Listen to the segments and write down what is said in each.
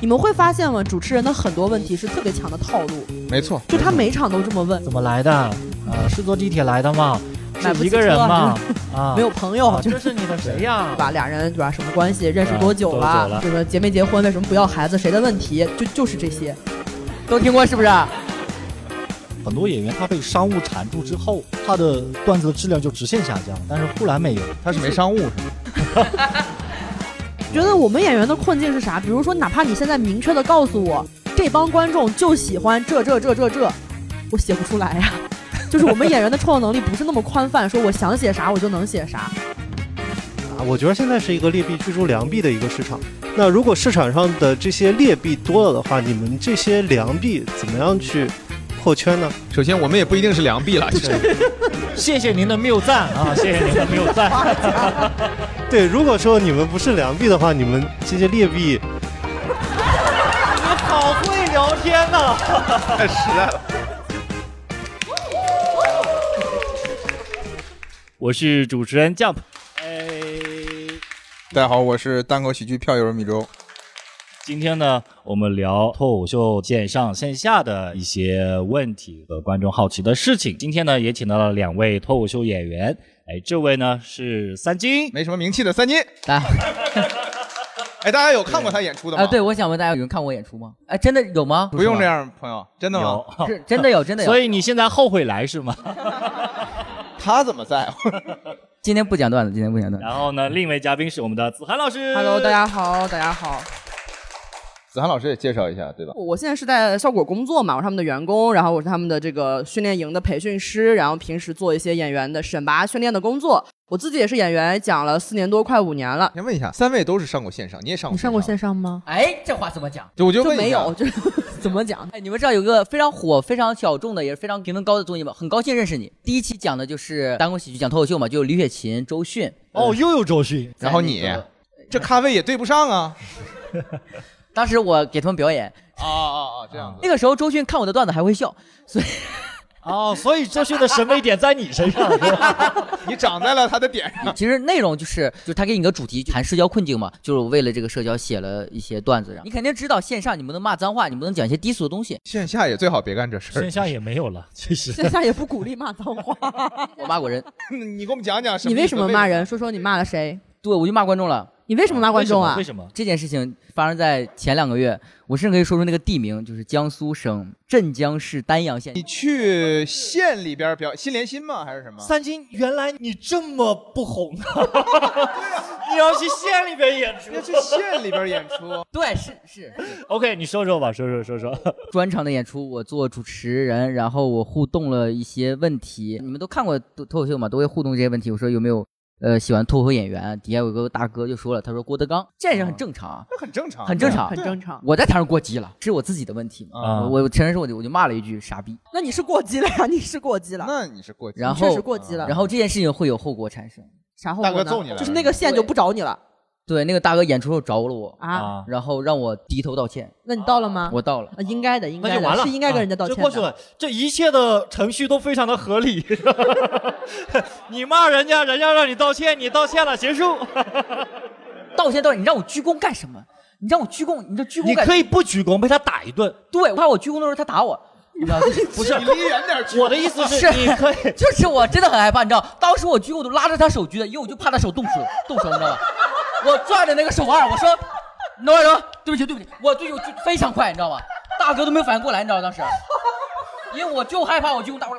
你们会发现吗？主持人的很多问题是特别强的套路，没错，就他每场都这么问，怎么来的？啊，是坐地铁来的吗？是一个人吗？啊，没有朋友，这是你的谁呀？对吧？俩人对吧？什么关系？认识多久了？了这个结没结婚？为什么不要孩子？谁的问题？就就是这些。都听过是不是？很多演员他被商务缠住之后，他的段子的质量就直线下降，但是呼兰没有，他是没商务是吗？觉得我们演员的困境是啥？比如说，哪怕你现在明确的告诉我，这帮观众就喜欢这这这这这，我写不出来呀。就是我们演员的创作能力不是那么宽泛，说我想写啥我就能写啥。啊，我觉得现在是一个劣币驱逐良币的一个市场。那如果市场上的这些劣币多了的话，你们这些良币怎么样去破圈呢？首先，我们也不一定是良币了，谢谢您的谬赞啊，谢谢您的谬赞。对，如果说你们不是良币的话，你们这些劣币，你好会聊天呐、太实在了。我是主持人 Jump，哎，大家好，我是单口喜剧票友米周。今天呢，我们聊脱口秀线上线下的一些问题和观众好奇的事情。今天呢，也请到了两位脱口秀演员，哎，这位呢是三金，没什么名气的三金。大家 哎，大家有看过他演出的吗？啊，对，我想问大家，有人看过我演出吗？哎，真的有吗？不用这，样，朋友，真的吗？有，是真的有，真的有。所以你现在后悔来是吗？他怎么在？今天不讲段子，今天不讲段子。然后呢，另一位嘉宾是我们的子涵老师。Hello，大家好，大家好。子涵老师也介绍一下，对吧？我现在是在效果工作嘛，我是他们的员工，然后我是他们的这个训练营的培训师，然后平时做一些演员的选拔训练的工作。我自己也是演员，讲了四年多，快五年了。先问一下，三位都是上过线上，你也上过？你上过线？上吗？哎，这话怎么讲？就我就没有，就 是怎么讲？哎，你们知道有个非常火、非常小众的，也是非常评分高的综艺吗？很高兴认识你。第一期讲的就是单口喜剧，讲脱口秀嘛，就有李雪琴、周迅。哦，又有周迅，然后你这咖位也对不上啊！当时我给他们表演，啊啊啊！这样子。那个时候周迅看我的段子还会笑，所以哦，所以周迅的审美点在你身上，是吧？你长在了他的点上。其实内容就是就是他给你个主题谈社交困境嘛，就是我为了这个社交写了一些段子。你肯定知道线上你不能骂脏话，你不能讲一些低俗的东西。线下也最好别干这事儿。线下也没有了，其实。线下也不鼓励骂脏话。我骂过人，你给我们讲讲，你为什么骂人？？说说你骂了谁？对我就骂观众了。你为什么拿观众啊为？什么？这件事情发生在前两个月，我甚至可以说出那个地名，就是江苏省镇江市丹阳县你。去县里边表心连心吗？还是什么？三金，原来你这么不红啊！你要去县里边演出要去县里边演出。对，是是？OK，你说说吧，说说说说。专场的演出，我做主持人，然后我互动了一些问题。你们都看过脱脱口秀吗，都会互动这些问题。我说有没有呃喜欢脱口秀演员？底下有个大哥就说了，他说郭德纲，这人很正常啊。那很正常，很正常很正常。我在台上过激了，是我自己的问题嘛。啊我我承认是我就我就骂了一句傻逼，那你是过激了呀？你是过激了，那你是过激。然后确实后过激了。然后这件事情会有后果产生。啥后果呢？大哥揍你了就是那个线就不找你了对，那个大哥演出时候找了我，啊？然后让我低头道歉，那你到了吗？我到了。啊，应该的，应该的，完了，是应该跟人家道歉的。啊就过去了。这一切的程序都非常的合理。你骂人家，人家让你道歉，你道歉了，结束。道歉道歉，你让我鞠躬干什么？你让我鞠躬，你这鞠躬你可以不鞠躬，被他打一顿。对，我怕我鞠躬的时候他打我，你知道吗？不是你离远点去。我的意思是，是你可以。就是我真的很害怕，你知道，当时我鞠躬我都拉着他手鞠的，因为我就怕他手动手动手，你知道吧？我攥着那个手腕，我说，你等会儿等会儿，对不起对不起，我就非常快，你知道吗？大哥都没有反应过来，你知道吗当时，因为我就害怕我鞠躬打我。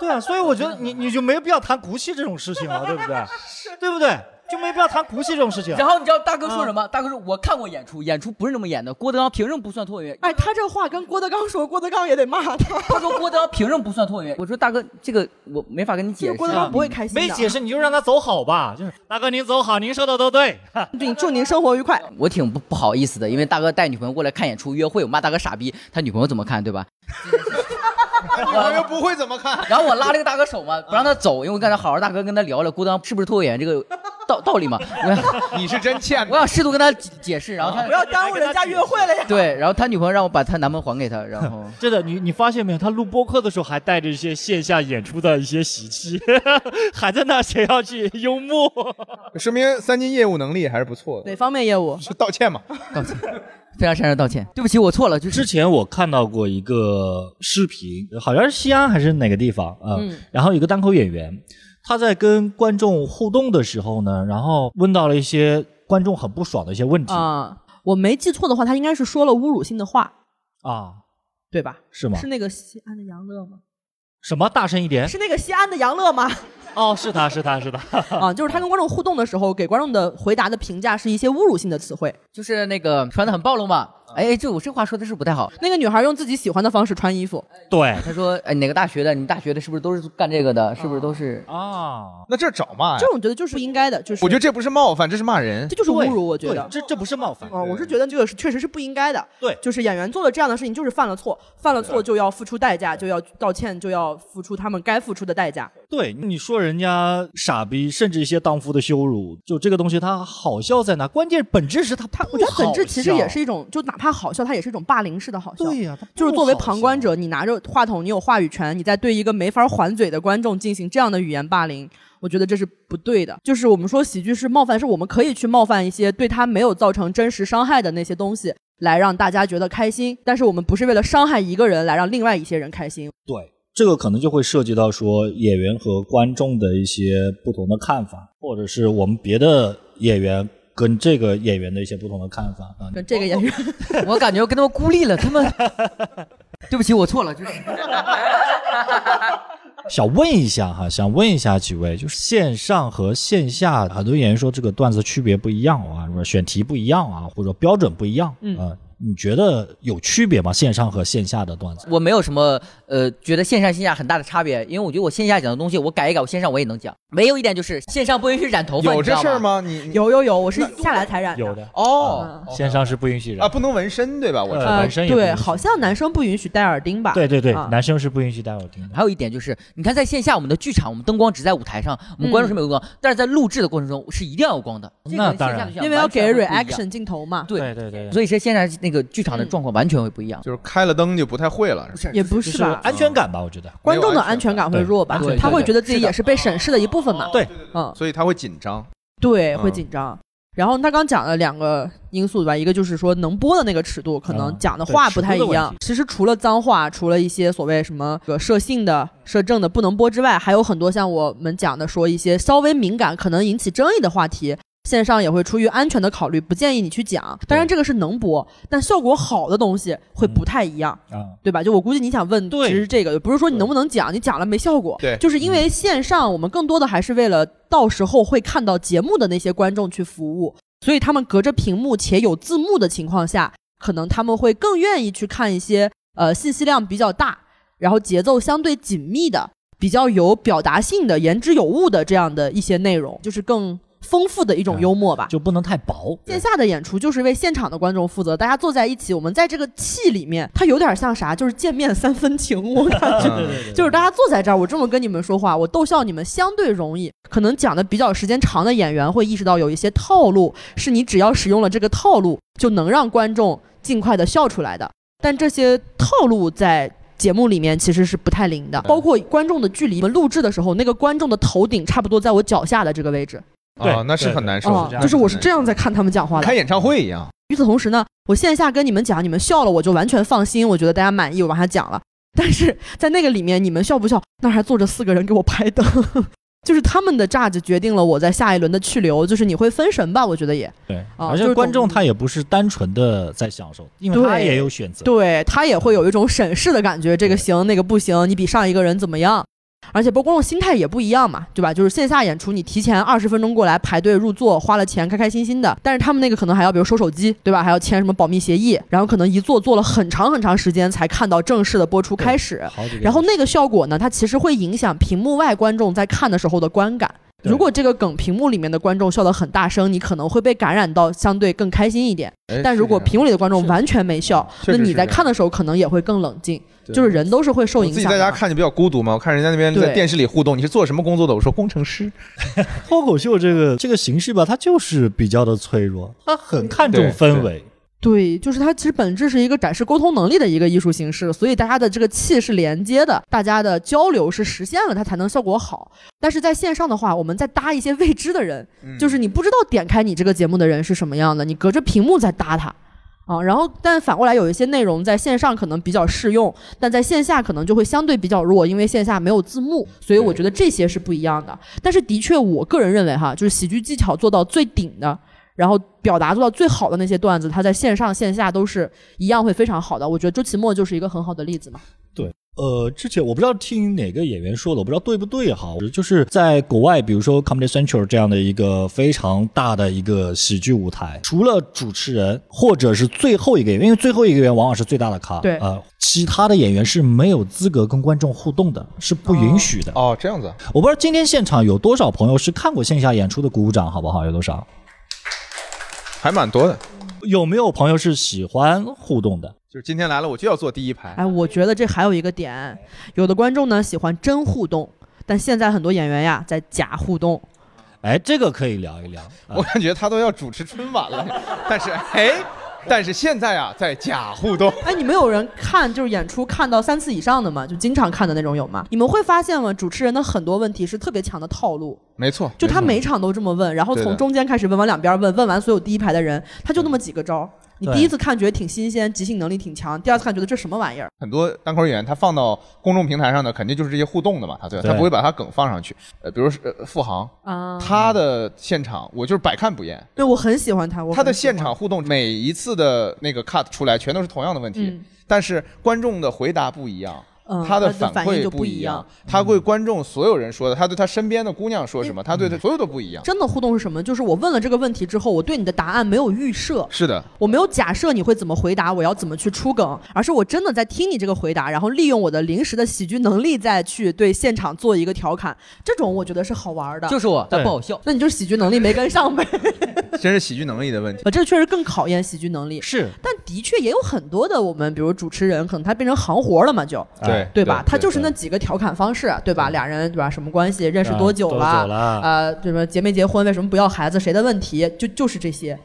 对啊，所以我觉得你你就没有必要谈骨气这种事情了，对不对？对不对？就没必要谈骨气这种事情。然后你知道大哥说什么？大哥说我看过演出，演出不是那么演的，郭德纲凭什么不算脱口秀演员？哎，他这话跟郭德纲说，郭德纲也得骂他。他说郭德纲凭什么不算脱口秀演员？我说大哥，这个我没法跟你解释。郭德纲不会开心。没解释，你就让他走好吧。就是大哥您走好，您说的都对。对，祝您生活愉快。我挺不不好意思的，因为大哥带女朋友过来看演出约会，我骂大哥傻逼，他女朋友怎么看对吧？我又不会怎么看。然后我拉这个大哥手嘛，不让他走，因为我刚才好好大哥跟他聊了孤单是不是脱口演员这个道道理嘛，我 想你是真欠我想试图跟他解解释，然后他不要耽误人家约会了呀。对，然后他女朋友让我把她男朋友还给他，然后 真的，你你发现没有？他录播客的时候还带着一些线下演出的一些喜气，还在那谁要去幽默。说明三金业务能力还是不错的。哪方面业务？是道歉嘛？道歉。非常诚挚道歉，对不起，我错了，就是之前我看到过一个视频，好像是西安还是哪个地方啊、嗯然后一个单口演员，他在跟观众互动的时候呢，然后问到了一些观众很不爽的一些问题啊、我没记错的话，他应该是说了侮辱性的话，啊，对吧？是吗？是那个西安的杨乐吗？什么？大声一点！是那个西安的杨乐吗？哦，是他是他是他，啊，就是他跟观众互动的时候，给观众的回答的评价是一些侮辱性的词汇。就是那个穿的很暴露嘛。哎，这我这话说的是不太好。那个女孩用自己喜欢的方式穿衣服，对她说，哎，哪个大学的？你大学的是不是都是干这个的？是不是都是？啊，那这找骂呀这？种觉得就是不应该的，就是我觉得这不是冒犯，这是骂人这。就是侮辱，我觉对得。这这不是冒犯，啊，我是觉得这个是确实是不应该的。对就是演员做了这样的事情，就是犯了错，犯了错就要付出代价，就要道歉，就要付出他们该付出的代价。对，你说人家傻逼，甚至一些荡妇的羞辱，就这个东西它好笑在哪？关键本质是它它我觉得本质其实也是一种，就哪怕好笑，它也是一种霸凌式的好笑。对呀、就是作为旁观者，你拿着话筒，你有话语权，你在对一个没法还嘴的观众进行这样的语言霸凌，我觉得这是不对的。就是我们说喜剧是冒犯，是我们可以去冒犯一些对他没有造成真实伤害的那些东西，来让大家觉得开心。但是我们不是为了伤害一个人来让另外一些人开心。对，这个可能就会涉及到说演员和观众的一些不同的看法，或者是我们别的演员跟这个演员的一些不同的看法啊。跟这个演员，我感觉我跟他们孤立了，他们。对不起，我错了，就是。想问一下哈，想问一下几位，就是线上和线下，很多演员说这个段子区别不一样啊，什么选题不一样啊，或者标准不一样，嗯啊你觉得有区别吗？线上和线下的段子？我没有什么呃，觉得线上线下很大的差别，因为我觉得我线下讲的东西，我改一改，我线上我也能讲。没有一点就是线上不允许染头发，有这事儿？吗？你你有有有，我是下来才染的。有的，哦，嗯线上是不允许染啊，不能纹身对吧？我纹身也对好像男生不允许戴耳钉吧？对对对，啊男生是不允许戴耳钉的。还有一点就是，你看在线下我们的剧场，我们灯光只在舞台上，我们观众是没有光，但是在录制的过程中是一定要有光的。那当然因为要给 reaction 镜头嘛。对，对对，所以是线上那个剧场的状况完全会不一样。就是开了灯就不太会了。不是，也不就是是吧？安全感吧，我觉得。观众的安全感会弱吧？他会觉得自己也是被审视的一部分嘛？对，嗯，所以他会紧张。对，嗯会紧张。然后他刚讲了两个因素吧？一个就是说能播的那个尺度，可能嗯讲的话不太一样。其实除了脏话，除了一些所谓什么个涉性的、涉政的不能播之外，还有很多像我们讲的说一些稍微敏感、可能引起争议的话题。线上也会出于安全的考虑，不建议你去讲。当然，这个是能播，但效果好的东西会不太一样。啊，对吧？就我估计你想问，其实这个不是说你能不能讲，你讲了没效果，对就是因为线上我们更多的还是为了到时候会看到节目的那些观众去服务，所以他们隔着屏幕且有字幕的情况下，可能他们会更愿意去看一些呃信息量比较大，然后节奏相对紧密的、比较有表达性的、言之有物的这样的一些内容，就是更丰富的一种幽默吧。就不能太薄。线下的演出就是为现场的观众负责，大家坐在一起，我们在这个气里面，它有点像啥？就是见面三分情，我感觉。就是大家坐在这儿，我这么跟你们说话，我逗笑你们相对容易。可能讲的比较时间长的演员会意识到有一些套路，是你只要使用了这个套路，就能让观众尽快的笑出来的。但这些套路在节目里面其实是不太灵的，包括观众的距离。我们录制的时候，那个观众的头顶差不多在我脚下的这个位置，对啊，那是很难受就是我是这样在看他们讲话的开。演唱会一样。与此同时呢，我线下跟你们讲，你们笑了，我就完全放心，我觉得大家满意，我往下讲了。但是在那个里面，你们笑不笑，那儿还坐着四个人给我拍灯，就是他们的价值决定了我在下一轮的去留，就是你会分神吧？我觉得也对，啊而且观众他也不是单纯的在享受，因为他也有选择。对他也会有一种审视的感觉，这个行那个不行，你比上一个人怎么样？而且包括观众心态也不一样嘛，对吧？就是线下演出，你提前二十分钟过来排队入座，花了钱，开开心心的。但是他们那个可能还要比如收手机，对吧？还要签什么保密协议，然后可能一坐坐了很长很长时间才看到正式的播出开始。然后那个效果呢，它其实会影响屏幕外观众在看的时候的观感。如果这个梗屏幕里面的观众笑得很大声，你可能会被感染到，相对更开心一点。哎但如果屏幕里的观众完全没笑，那你在看的时候可能也会更冷静。对就是人都是会受影响自己。在家看就比较孤独嘛，我看人家那边在电视里互动，你是做什么工作的？我说工程师。脱口秀这个这个形式吧，它就是比较的脆弱，它很看重氛围。对，就是它其实本质是一个展示沟通能力的一个艺术形式，所以大家的这个气是连接的，大家的交流是实现了，它才能效果好。但是在线上的话，我们再搭一些未知的人，嗯就是你不知道点开你这个节目的人是什么样的，你隔着屏幕在搭他。啊，然后但反过来有一些内容在线上可能比较适用，但在线下可能就会相对比较弱，因为线下没有字幕，所以我觉得这些是不一样的。但是的确，我个人认为哈，就是喜剧技巧做到最顶的，然后表达做到最好的那些段子，它在线上线下都是一样会非常好的。我觉得周奇墨就是一个很好的例子嘛。呃，之前我不知道听哪个演员说的，我不知道对不对哈，就是在国外，比如说 Comedy Central 这样的一个非常大的一个喜剧舞台，除了主持人或者是最后一个演员，因为最后一个演员往往是最大的咖，对呃，其他的演员是没有资格跟观众互动的，是不允许的。哦，这样子，我不知道今天现场有多少朋友是看过线下演出的，鼓鼓掌好不好？有多少？还蛮多的。有没有朋友是喜欢互动的？就是今天来了，我就要坐第一排。哎，我觉得这还有一个点，有的观众呢喜欢真互动，但现在很多演员呀在假互动。哎，这个可以聊一聊。啊我感觉他都要主持春晚了，但是哎，但是现在啊，在假互动。哎，你们有人看就是演出看到三次以上的吗？就经常看的那种有吗？你们会发现吗？主持人的很多问题是特别强的套路，没错，就他每场都这么问，然后从中间开始问，往两边问，问完所有第一排的人，他就那么几个招儿。你第一次看觉得挺新鲜，即兴能力挺强；第二次看觉得这什么玩意儿？很多单口演员他放到公众平台上的，肯定就是这些互动的嘛，他对，对他不会把他梗放上去。呃，比如是呃付航，啊，他的现场我就是百看不厌，对我很喜欢他，我他的现场互动每一次的那个 cut 出来全都是同样的问题，嗯但是观众的回答不一样。嗯他的的反应馈就不一样。他对观众所有人说的，他对他身边的姑娘说什么，他对嗯他所有都不一样。真的互动是什么？就是我问了这个问题之后，我对你的答案没有预设，是的，我没有假设你会怎么回答，我要怎么去出梗，而是我真的在听你这个回答，然后利用我的临时的喜剧能力再去对现场做一个调侃，这种我觉得是好玩的。就是我，但不好笑。那你就是喜剧能力没跟上呗，真是喜剧能力的问题。呃，这确实更考验喜剧能力。是，但的确也有很多的我们，比如主持人，可能他变成行活了嘛，就对对吧？他就是那几个调侃方式，对吧？俩人对吧？什么关系？认识啊多久了？呃，什么结没结婚？为什么不要孩子？谁的问题？就就是这些，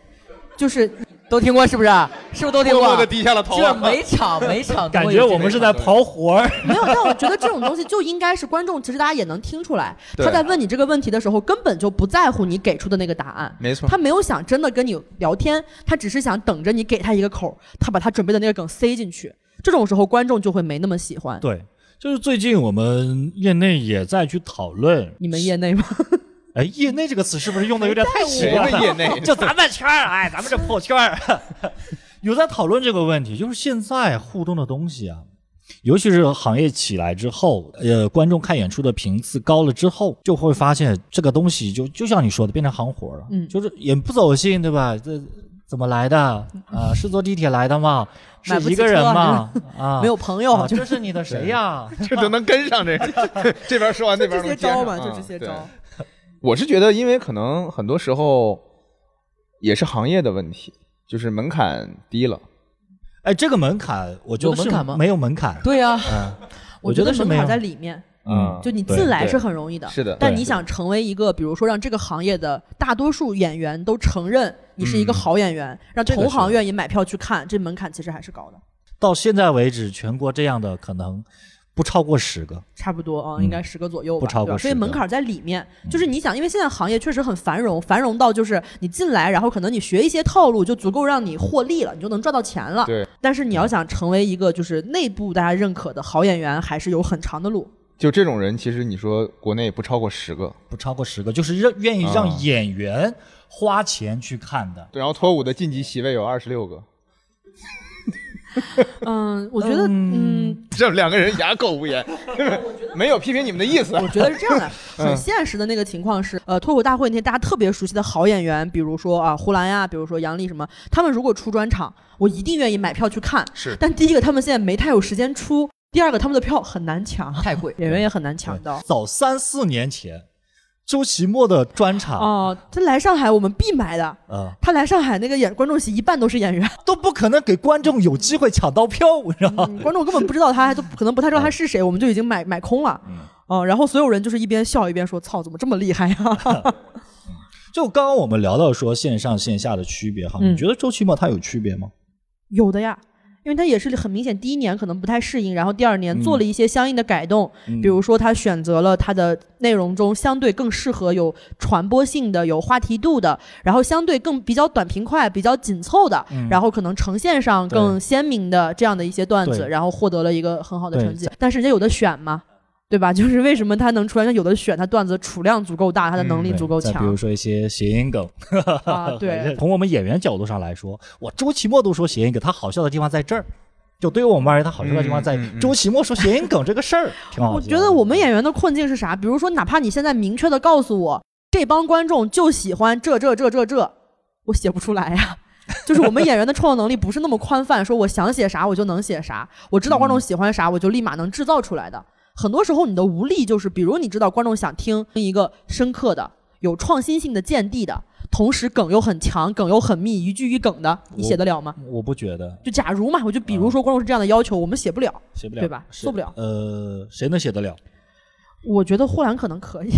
就是 都听过是不是？是不是都听过？默默地低下了头啊就每场每场感觉我们是在刨活儿。没有。但我觉得这种东西就应该是观众，其实大家也能听出来，他在问你这个问题的时候，根本就不在乎你给出的那个答案。没错他没有想真的跟你聊天，他只是想等着你给他一个口，他把他准备的那个梗塞进去。这种时候，观众就会没那么喜欢。对，就是最近我们业内也在去讨论，你们业内吗？哎，业内这个词是不是用的有点太奇怪了？业内？就咱们圈儿，哎，咱们这破圈儿，有在讨论这个问题，就是现在互动的东西啊，尤其是行业起来之后，呃，观众看演出的频次高了之后，就会发现这个东西就就像你说的，变成行活了，嗯就是也不走心，对吧？这怎么来的啊？是坐地铁来的吗？是一个人吗？啊，没有朋友，啊，这是你的谁呀？这都能跟上这，这边说完那边这些招嘛，就这些招。我是觉得，因为可能很多时候也是行业的问题，就是门槛低了。哎，这个门槛，我觉得是门槛吗没有门槛。对呀、嗯，我觉得是没有门槛在里面，嗯就你进来是很容易的。是的但你想成为一个，比如说让这个行业的大多数演员都承认你是一个嗯好演员，让同行愿意买票去看，这门槛其实还是高的。到现在为止，全国这样的可能不超过十个。差不多啊、嗯应该十个左右吧，不超过对吧所以门槛在里面。就是你想，因为现在行业确实很繁荣，繁荣到就是你进来，然后可能你学一些套路，就足够让你获利了，你就能赚到钱了。对。但是你要想成为一个就是内部大家认可的好演员，还是有很长的路。就这种人，其实你说国内不超过十个。不超过十个，就是让愿意让啊。演员花钱去看的。对，然后脱舞的晋级席位有二十六个，嗯，我觉得，嗯，这两个人哑口无言，没有批评你们的意思。我觉得是这样的，嗯。很现实的那个情况是，呃，脱口大会那天大家特别熟悉的好演员，比如说啊胡兰呀，比如说杨笠什么，他们如果出专场，我一定愿意买票去看。是。但第一个，他们现在没太有时间出；第二个，他们的票很难抢，太贵。演员也很难抢到。早三四年前，周奇墨的专场，哦，他来上海我们必买的。嗯，他来上海那个演观众席一半都是演员，都不可能给观众有机会抢到票，你知道吗？嗯观众根本不知道他，还都可能不太知道他是谁，我们就已经买买空了。嗯，然后所有人就是一边笑一边说：“操，怎么这么厉害呀、就刚刚我们聊到说线上线下的区别哈，嗯你觉得周奇墨他有区别吗？有的呀，因为他也是很明显，第一年可能不太适应，然后第二年嗯做了一些相应的改动，嗯比如说他选择了他的内容中相对更适合有传播性的、有话题度的，然后相对更比较短平快、比较紧凑的，嗯然后可能呈现上更鲜明的这样的一些段子，然后获得了一个很好的成绩。但是人家有的选嘛。对吧？就是为什么他能出来？那有的选他段子储量足够大，他的能力足够强再比如说一些谐音梗，啊。对，从我们演员角度上来说，我周奇墨都说谐音梗，他好笑的地方在这儿。就对于我们而言，他好笑的地方在周奇墨说谐音梗这个事儿，挺好。我觉得我们演员的困境是啥？比如说，哪怕你现在明确的告诉我，这帮观众就喜欢这这这这这，我写不出来呀。就是我们演员的创作能力不是那么宽泛，说我想写啥我就能写啥，我知道观众喜欢啥，我就立马能制造出来的。很多时候你的无力就是，比如你知道观众想听一个深刻的、有创新性的、见地的，同时梗又很强、梗又很密、一句一梗的，你写得了吗？我不觉得就假如嘛，我就比如说观众是这样的要求，我们写不了。写不了，对吧是做不了呃，谁能写得了？我觉得霍兰可能可以，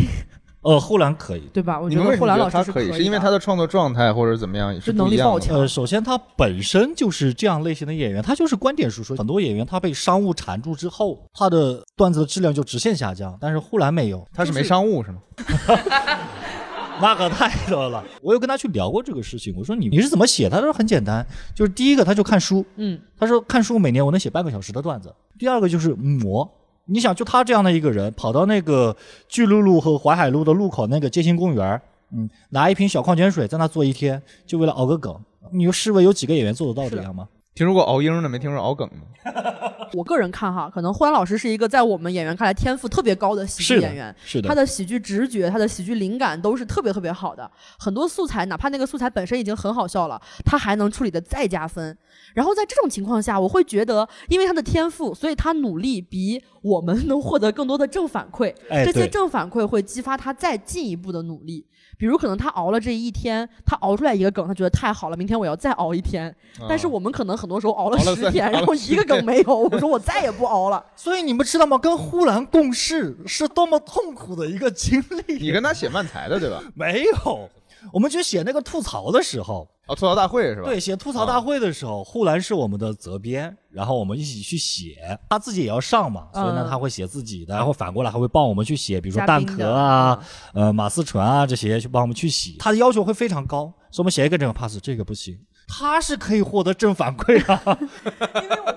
呃，呼兰可以。对吧？我你觉得呼兰们为什么觉得老师可以？是因为他的创作状态或者怎么样是能不一样的力爆强呃，首先他本身就是这样类型的演员，他就是观点输出。很多演员他被商务缠住之后，他的段子的质量就直线下降。但是呼兰没有，他是没商务是吗？那可太多了。我有跟他去聊过这个事情，我说你你是怎么写？他说很简单，就是第一个他就看书，嗯，他说看书每年我能写半个小时的段子。第二个就是磨。你想，就他这样的一个人，跑到那个巨鹿路和淮海路的路口那个街心公园，嗯，拿一瓶小矿泉水在那坐一天，就为了熬个梗。你说试问有几个演员做得到这样吗？听说过熬鹰的，没听说熬梗的。我个人看哈，可能霍兰老师是一个在我们演员看来天赋特别高的喜剧演员，是的，他的喜剧直觉、他的喜剧灵感都是特别特别好的。很多素材，哪怕那个素材本身已经很好笑了，他还能处理的再加分。然后在这种情况下，我会觉得，因为他的天赋，所以他努力比我们能获得更多的正反馈。哎，这些正反馈会激发他再进一步的努力。比如可能他熬了这一天，他熬出来一个梗，他觉得太好了，明天我要再熬一天。但是啊我们可能很多时候熬了十天，然后一个梗没有，我说我再也不熬了。所以你们知道吗？跟呼兰共事是多么痛苦的一个经历。你跟他写漫才的对吧？没有，我们去写那个吐槽的时候，哦，吐槽大会是吧？对，写吐槽大会的时候，护栏是我们的责编，然后我们一起去写，他自己也要上嘛，所以呢嗯他会写自己的，然后反过来还会帮我们去写，比如说蛋壳啊、呃马思纯啊这些，去帮我们去写。他的要求会非常高，所以我们写一个这个 pass，这个不行。他是可以获得正反馈啊，我们怎么办？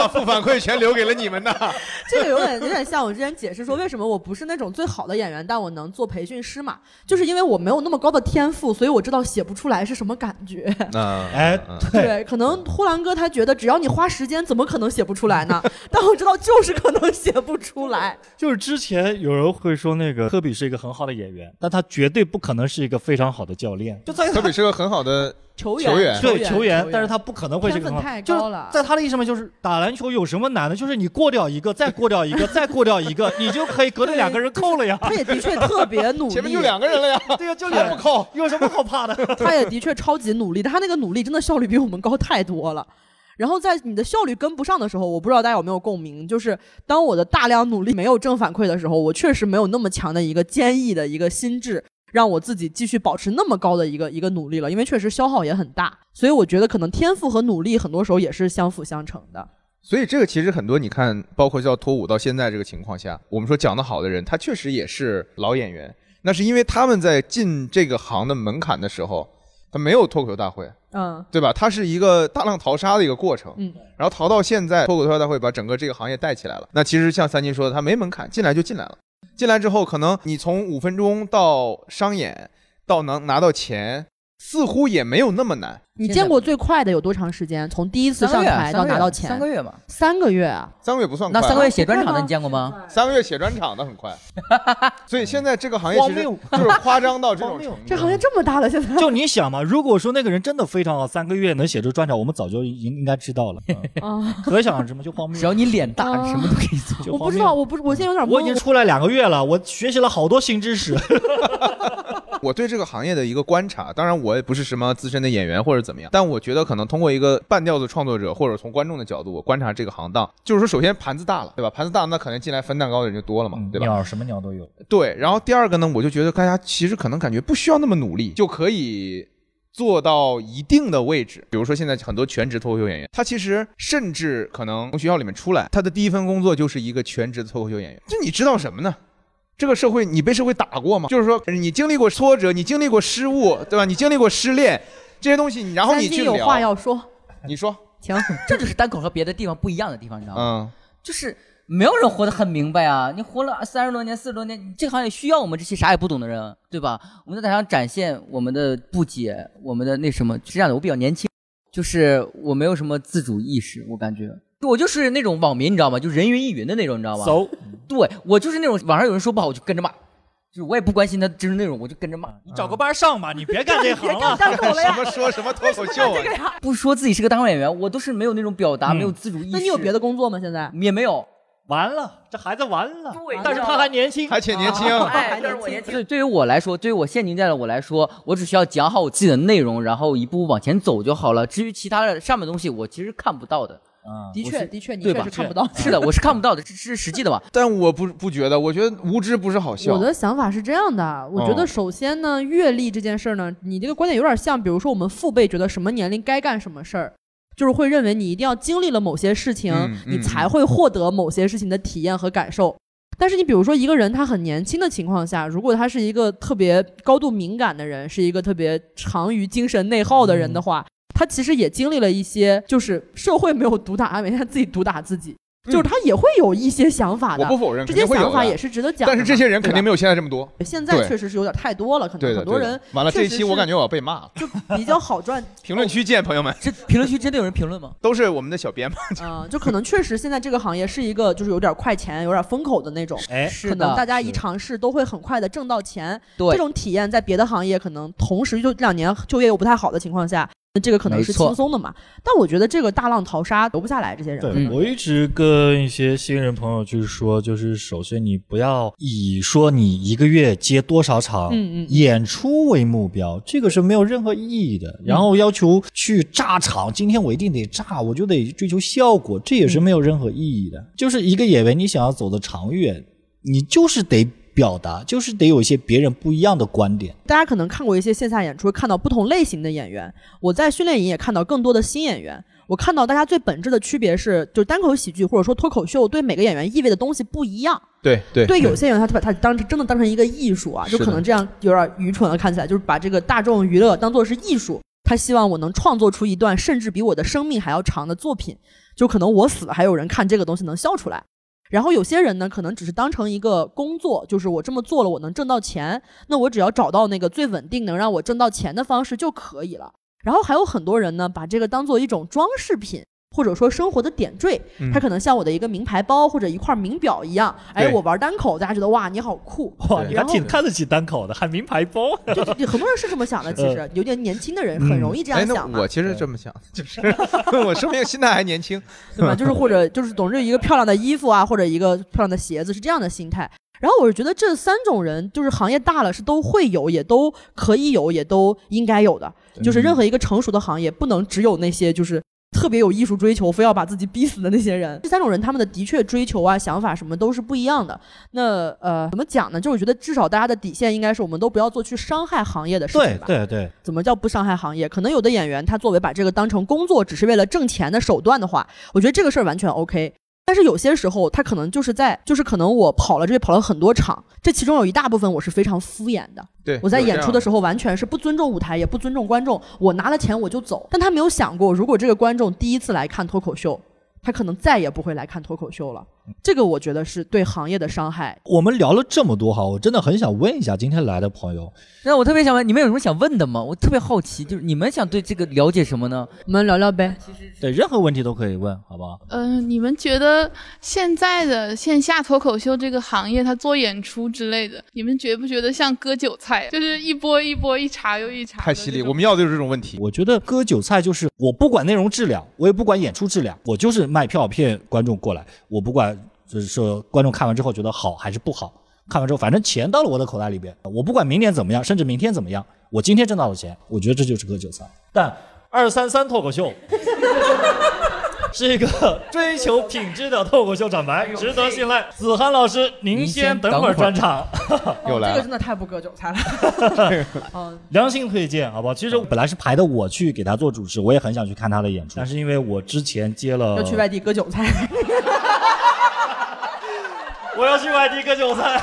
把负反馈全留给了你们呐。这个有点有点像我之前解释说，为什么我不是那种最好的演员，但我能做培训师嘛，就是因为我没有那么高的天赋，所以我知道写不出来是什么感觉。那哎，对，可能呼兰哥他觉得只要你花时间，怎么可能写不出来呢？但我知道就是可能写不出来。就是之前有人会说那个科比是一个很好的演员，但他绝对不可能是一个非常好的教练。就在科比是个很好的球球员对球员，但是他不可能会是个很好天分太就是高了在他的意识上面，就是打篮球有什么难的？就是你过掉一个，再过掉一个，再过掉一个，你就可以隔着两个人扣了呀。他也的确特别 努力，前面就两个人了呀。对呀，就还两不扣，有什么好怕的？他也的确超级努力，但他那个努力真的效率比我们高太多了。然后在你的效率跟不上的时候，我不知道大家有没有共鸣，就是当我的大量努力没有正反馈的时候，我确实没有那么强的一个坚毅的一个心智，让我自己继续保持那么高的一个一个努力了，因为确实消耗也很大。所以我觉得可能天赋和努力很多时候也是相辅相成的。所以这个其实很多，你看，包括叫脱舞到现在这个情况下，我们说讲得好的人，他确实也是老演员，那是因为他们在进这个行的门槛的时候，他没有脱口秀大会，嗯对吧？它是一个大浪淘沙的一个过程，嗯，然后淘到现在，脱口秀大会把整个这个行业带起来了。那其实像三金说的，他没门槛，进来就进来了。进来之后，可能你从五分钟到商演，到能拿到钱，似乎也没有那么难。你见过最快的有多长时间？从第一次上台到拿到钱，三个月嘛。三个月啊！三个月不算快，那三个月写专场的你见过吗？三个月写专场的很快。所以现在这个行业其实就是夸张到这种 程度。这行业这么大了，现在就你想嘛，如果说那个人真的非常好，三个月能写出专场，我们早就应应该知道了。可想而知嘛，就荒谬。只要你脸大，什么都可以做。我不知道，我不，我现在有点懵。我已经出来两个月了，我学习了好多新知识。我对这个行业的一个观察，当然我也不是什么资深的演员或者怎么样，但我觉得可能通过一个半吊子创作者或者从观众的角度，我观察这个行当，就是说，首先盘子大了，对吧？盘子大，那可能进来分蛋糕的人就多了嘛，对吧？鸟什么鸟都有。对。然后第二个呢，我就觉得大家其实可能感觉不需要那么努力就可以做到一定的位置，比如说现在很多全职脱口秀演员，他其实甚至可能从学校里面出来，他的第一份工作就是一个全职的脱口秀演员。就你知道什么呢？这个社会你被社会打过吗？就是说你经历过挫折，你经历过失误，对吧？你经历过失恋这些东西，然后你三金有。话要说，你说，行。这就是单口和别的地方不一样的地方，你知道吗？嗯，就是没有人活得很明白啊！你活了三十多年、四十多年，你这个行业需要我们这些啥也不懂的人，对吧？我们在台上展现我们的不解，我们的那什么，是这样的。我比较年轻，就是我没有什么自主意识，我感觉我就是那种网民，你知道吗？就人云亦云的那种，你知道吗？走，对我就是那种网上有人说不好，我就跟着骂，就是我也不关心他真实内容，我就跟着骂，你找个班上吧，你别干这行 了。单口了什？么说什么脱口秀、啊？不说自己是个单口演员，我都是没有那种表达，嗯没有自主意识。那你有别的工作吗？现在？也没有？完了，这孩子完了。对但是他还年轻，还且年轻，哎，但是我年轻。对，对于我来说，对于我现阶段的我来说，我只需要讲好我自己的内容，然后一步步往前走就好了。至于其他的上面东西，我其实看不到的。嗯，的确，的确，你确实看不到。是的，我是看不到的，这是实际的吧。但我不不觉得，我觉得无知不是好笑。我的想法是这样的，我觉得哦首先呢，阅历这件事儿呢，你这个观点有点像，比如说我们父辈觉得什么年龄该干什么事儿，就是会认为你一定要经历了某些事情，嗯嗯你才会获得某些事情的体验和感受。但是你比如说一个人他很年轻的情况下，如果他是一个特别高度敏感的人，是一个特别长于精神内耗的人的话，他其实也经历了一些，就是社会没有毒打他，每天自己毒打自己，就是他也会有一些想法的。我不否认，这些想法也是值得讲。但是这些人肯定没有现在这么多。现在确实是有点太多了，可，能很多人完了这一期，我感觉觉我要被骂了。就比较好赚，评论区见，朋友们，这评论区真的有人评论吗？都是我们的小编嘛。嗯、就可能确实现在这个行业是一个就是有点快钱、有点风口的那种，哎，是可能大，家一尝试都会很快的挣到钱。对这，种体验在别的行业可能同时就这两年就业又不太好的情况下，那这个可能是轻松的嘛。但我觉得这个大浪淘沙留不下来这些人。对、嗯我一直跟一些新人朋友就是说，就是首先你不要以说你一个月接多少场嗯嗯嗯演出为目标，这个是没有任何意义的。然后要求去炸场，今天我一定得炸，我就得追求效果，这也是没有任何意义的。就是一个演员，你想要走的长远，你就是得表达，就是得有一些别人不一样的观点。大家可能看过一些线下演出，看到不同类型的演员。我在训练营也看到更多的新演员。我看到大家最本质的区别是，就是单口喜剧或者说脱口秀对每个演员意味的东西不一样。对对对有些演员，他就把他当成真的当成一个艺术啊，就可能这样有点愚蠢了，看起来就是把这个大众娱乐当做是艺术。他希望我能创作出一段甚至比我的生命还要长的作品，就可能我死了还有人看这个东西能笑出来。然后有些人呢，可能只是当成一个工作，就是我这么做了，我能挣到钱，那我只要找到那个最稳定能让我挣到钱的方式就可以了。然后还有很多人呢，把这个当做一种装饰品，或者说生活的点缀，嗯它可能像我的一个名牌包或者一块名表一样。哎，我玩单口，大家觉得哇，你好酷。哇，你还挺看得起单口的，还名牌包。就很多人是这么想的，其实有点年轻的人很容易这样想嘛我，其实这么想，就是 我说明心态还年轻。对吧？就是或者 就是总之一个漂亮的衣服啊，或者一个漂亮的鞋子是这样的心态。然后我是觉得这三种人，就是行业大了是都会有，也都可以有，也都应该有的。就是任何一个成熟的行业，不能只有那些就是特别有艺术追求，非要把自己逼死的那些人。这三种人，他们的的确追求啊、想法什么都是不一样的。那呃，怎么讲呢？就我觉得至少大家的底线应该是，我们都不要做去伤害行业的事情对吧。对对，怎么叫不伤害行业？可能有的演员他作为把这个当成工作，只是为了挣钱的手段的话，我觉得这个事儿完全 OK。但是有些时候，他可能就是在，就是可能我跑了这跑了很多场，这其中有一大部分我是非常敷衍的。对，我在演出的时候完全是不尊重舞台，也不尊重观众。我拿了钱我就走，但他没有想过，如果这个观众第一次来看脱口秀，他可能再也不会来看脱口秀了。这个我觉得是对行业的伤害。我们聊了这么多哈，我真的很想问一下今天来的朋友，那我特别想问，你们有什么想问的吗？我特别好奇，就是你们想对这个了解什么呢？我们聊聊呗。对任何问题都可以问，好不好？嗯、你们觉得现在的线下脱口秀这个行业，它做演出之类的，你们觉不觉得像割韭菜，就是一波一波，一茬又一茬太犀利，我们要的就是这种问题。我觉得割韭菜就是我不管内容质量，我也不管演出质量，我就是卖票骗观众过来，我不管就是说观众看完之后觉得好还是不好，看完之后反正钱到了我的口袋里边，我不管明年怎么样，甚至明天怎么样，我今天挣到了钱，我觉得这就是割韭菜。但二三三脱口秀是一个追求品质的脱口秀展牌，值得信赖。子涵老师，您先等会儿专场。又来了这个真。的太不割韭菜了。嗯，良心推荐，好不好？其实本来是排的我去给他做主持，我也很想去看他的演出，但是因为我之前接了，要去外地割韭菜。我要去外地割韭菜。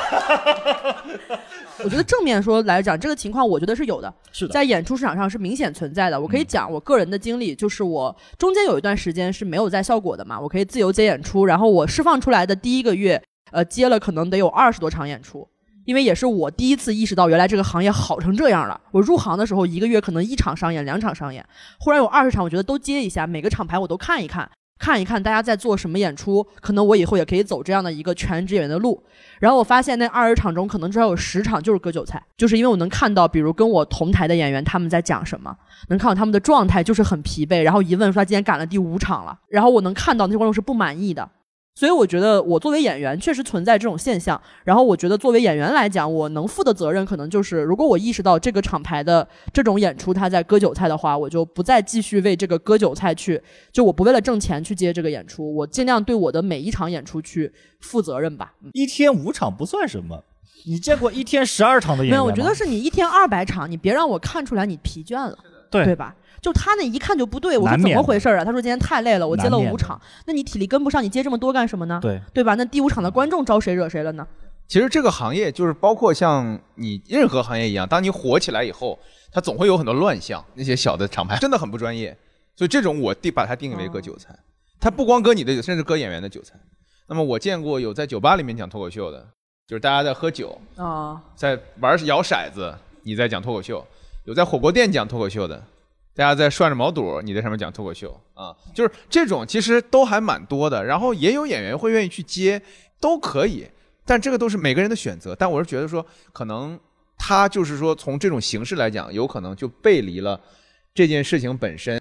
我觉得正面说来讲，这个情况我觉得是有的，是的，在演出市场上是明显存在的。我可以讲我个人的经历，就是我中间有一段时间是没有在效果的嘛，我可以自由接演出，然后我释放出来的第一个月，呃，接了可能得有二十多场演出。因为也是我第一次意识到，原来这个行业好成这样了。我入行的时候，一个月可能一场商演、两场商演，忽然有二十场，我觉得都接一下，每个厂牌我都看一看，看一看大家在做什么演出，可能我以后也可以走这样的一个全职演员的路。然后我发现那二十场中，可能至少有十场就是割韭菜，就是因为我能看到，比如跟我同台的演员他们在讲什么，能看到他们的状态就是很疲惫，然后一问说他今天赶了第五场了，然后我能看到那些观众是不满意的。所以我觉得我作为演员确实存在这种现象，然后我觉得作为演员来讲，我能负的责任可能就是，如果我意识到这个厂牌的这种演出他在割韭菜的话，我就不再继续为这个割韭菜去，就我不为了挣钱去接这个演出，我尽量对我的每一场演出去负责任吧。一天五场不算什么，你见过一天十二场的演员？没有，我觉得是你一天二百场，你别让我看出来你疲倦了，对对吧？就他那一看就不对，我说怎么回事啊？他说今天太累了，我接了五场，那你体力跟不上，你接这么多干什么呢？对，对吧？那第五场的观众招谁惹谁了呢？其实这个行业就是包括像你任何行业一样，当你火起来以后，它总会有很多乱象。那些小的厂牌真的很不专业，所以这种我定把它定义为割韭菜。它不光割你的韭，甚至割演员的韭菜。那么我见过有在酒吧里面讲脱口秀的，就是大家在喝酒，啊、在玩摇骰子，你在讲脱口秀；有在火锅店讲脱口秀的，大家在涮着毛肚，你在上面讲脱口秀啊，就是这种其实都还蛮多的。然后也有演员会愿意去接，都可以，但这个都是每个人的选择。但我是觉得说，可能他就是说从这种形式来讲，有可能就背离了这件事情本身。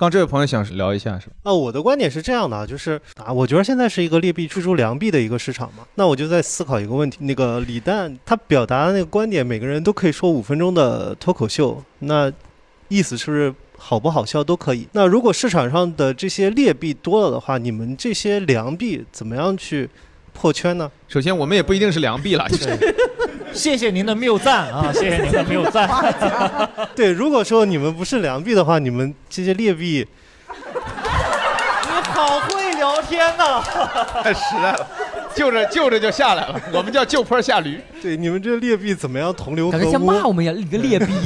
刚这位朋友想聊一下是吧？那我的观点是这样的啊，就是啊，我觉得现在是一个劣币驱逐良币的一个市场嘛。那我就在思考一个问题，那个李诞他表达的那个观点，每个人都可以说五分钟的脱口秀，那意思是不是好不好笑都可以？那如果市场上的这些劣币多了的话，你们这些良币怎么样去破圈呢？首先，我们也不一定是良币了，就是谢谢您的谬赞啊，谢谢您的谬赞。对，如果说你们不是良币的话，你们这些劣币，你好会聊天呐、太实在了，就着就着就下来了。我们叫就坡下驴。对你们这劣币怎么样同流合污？感觉像骂我们一样，你个劣币。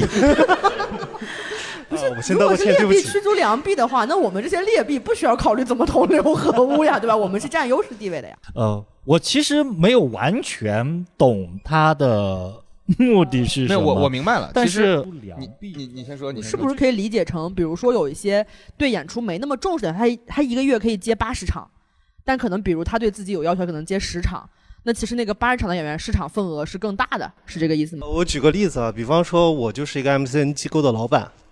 不是，我先如道个歉，对不起果是劣币驱。逐良币的话，那我们这些劣币不需要考虑怎么同流合污呀，对吧？我们是占优势地位的呀。呃，我其实没有完全懂他的 目的是没有，什么，我我明白了。但其实是你你你先说，你说是不是可以理解成，比如说有一些对演出没那么重视的，他他一个月可以接八十场，但可能比如他对自己有要求，可能接十场，那其实那个八十场的演员市场份额是更大的，是这个意思吗？我举个例子啊，比方说，我就是一个 MCN 机构的老板，嗯，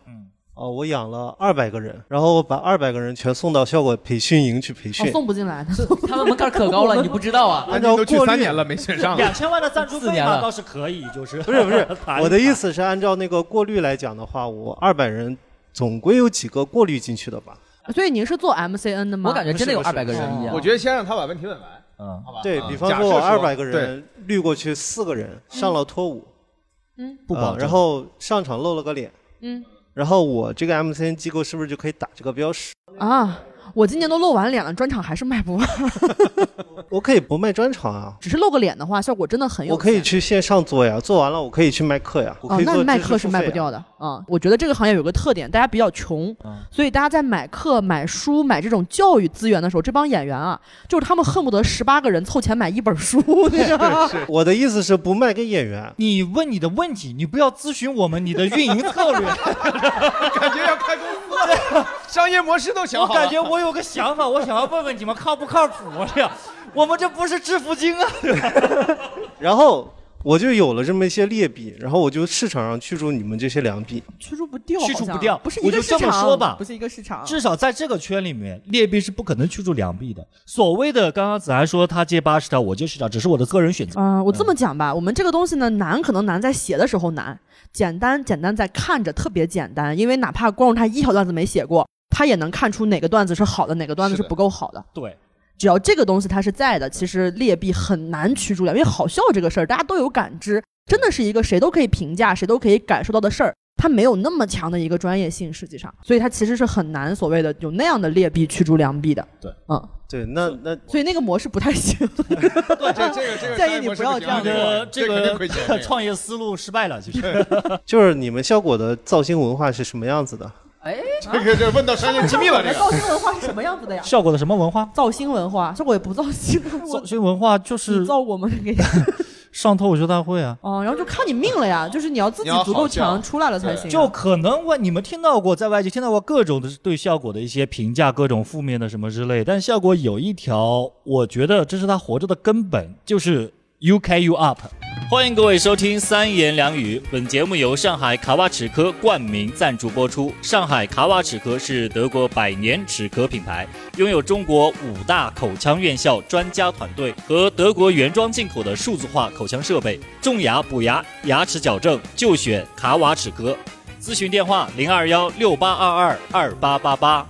哦，我养了二百个人，然后我把二百个人全送到效果培训营去培哦训，，送不进来的。他们门槛可高了，你不知道啊？按照过去三年了没选上两千万的赞助费嘛，四年了倒是可以，就是不是不是 我的意思是按照那个过滤来讲的话，我二百人总归有几个过滤进去的吧？所以您是做 MCN 的吗？我感觉真的有二百个人一样。我觉得先让他把问题问完，嗯，好吧？对啊比方说，我二百个人滤过去四个人上了脱五，嗯不保然后上场露了个脸，嗯然后我这个 MCN 机构是不是就可以打这个标识？啊，我今年都露完脸了，专场还是卖不完。我可以不卖专场啊，只是露个脸的话，效果真的很有。我可以去线上做呀，做完了我可以去卖课呀，我可以，哦那卖课是卖不掉的啊、嗯！我觉得这个行业有个特点，大家比较穷，嗯所以大家在买课、买书、买这种教育资源的时候，这帮演员啊，就是他们恨不得十八个人凑钱买一本书，你知道吗？我的意思是不卖给演员，你问你的问题，你不要咨询我们你的运营策略。感觉要开公司了，商业模式都想我好了。感觉我有个想法，我想要问问你们靠不靠谱？这样，我们这不是致富经啊。然后我就有了这么一些劣币，然后我就市场上驱逐你们这些良币。驱逐不掉，驱逐不掉不是一我就这么个市场，说吧不是一个市场。至少在这个圈里面，劣币是不可能驱逐良币的。所谓的刚刚子涵说他借八十条，我借十条，只是我的个人选择。嗯、我这么讲吧，我们这个东西呢，难可能难在写的时候难，简单简单在看着特别简单，因为哪怕观众他一条段子没写过，他也能看出哪个段子是好的，哪个段子是不够好的。对，只要这个东西它是在的，其实劣币很难驱逐良，因为好笑这个事儿大家都有感知，真的是一个谁都可以评价、谁都可以感受到的事儿。它没有那么强的一个专业性，实际上，所以它其实是很难所谓的有那样的劣币驱逐良币的。对，嗯，对，那那所以那个模式不太行。这这个这个 建议你不要这样这个这这肯定亏钱个创业思路失败了，其实。就是你们效果的造星文化是什么样子的？哎，这个这问到商业机密了，这个。造星文化是什么样子的呀？效果的什么文化？造星文化，效果也不造星，我造星文化就是你造我们给。上脱口秀大会啊。哦，然后就看你命了呀，就是你要自己足够强出来了才行啊。就可能我你们听到过，在外界听到过各种的对效果的一些评价，各种负面的什么之类。但效果有一条，我觉得这是他活着的根本，就是 you can you up。欢迎各位收听三言两语，本节目由上海卡瓦齿科冠名赞助播出。上海卡瓦齿科是德国百年齿科品牌，拥有中国五大口腔院校专家团队和德国原装进口的数字化口腔设备，种牙补牙、牙齿矫正就选卡瓦齿科。咨询电话零二幺六八二二二八八八。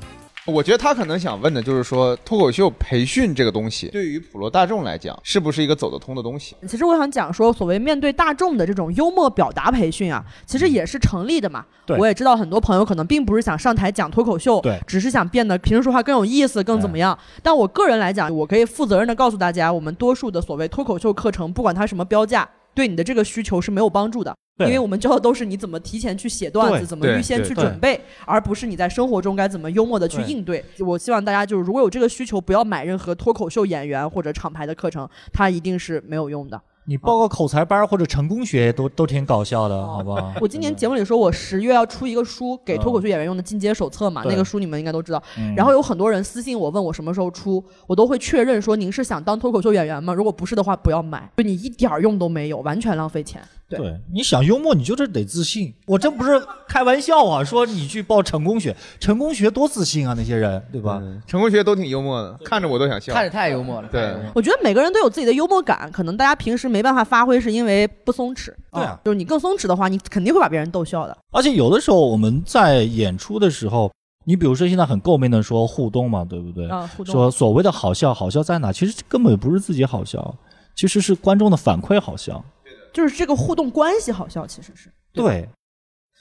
我觉得他可能想问的就是说，脱口秀培训这个东西，对于普罗大众来讲，是不是一个走得通的东西？其实我想讲说，所谓面对大众的这种幽默表达培训啊，其实也是成立的嘛。对我也知道很多朋友可能并不是想上台讲脱口秀，对只是想变得平时说话更有意思、更怎么样。但我个人来讲，我可以负责任的告诉大家，我们多数的所谓脱口秀课程，不管它什么标价，对你的这个需求是没有帮助的。对因为我们教的都是你怎么提前去写段子，怎么预先去准备，而不是你在生活中该怎么幽默的去应对。我希望大家就是如果有这个需求，不要买任何脱口秀演员或者厂牌的课程，它一定是没有用的。你报个口才班儿或者成功学都都挺搞笑的，好不好？我今年节目里说，我十月要出一个书给脱口秀演员用的进阶手册嘛，对那个书你们应该都知道。嗯然后有很多人私信我问我什么时候出，我都会确认说您是想当脱口秀演员吗？如果不是的话，不要买，对你一点儿用都没有，完全浪费钱。对，对，你想幽默，你就是得自信。我这不是开玩笑啊，说你去报成功学，成功学多自信啊，那些人，对吧？嗯成功学都挺幽默的，看着我都想笑。看着太幽默了，对我觉得每个人都有自己的幽默感，可能大家平时没办法发挥，是因为不松弛。对啊就是你更松弛的话，你肯定会把别人逗笑的。而且有的时候我们在演出的时候，你比如说现在很诟病的说互动嘛，对不对？啊，互动。说所谓的好笑，好笑在哪？其实根本不是自己好笑，其实是观众的反馈好笑。就是这个互动关系好笑，其实是。对，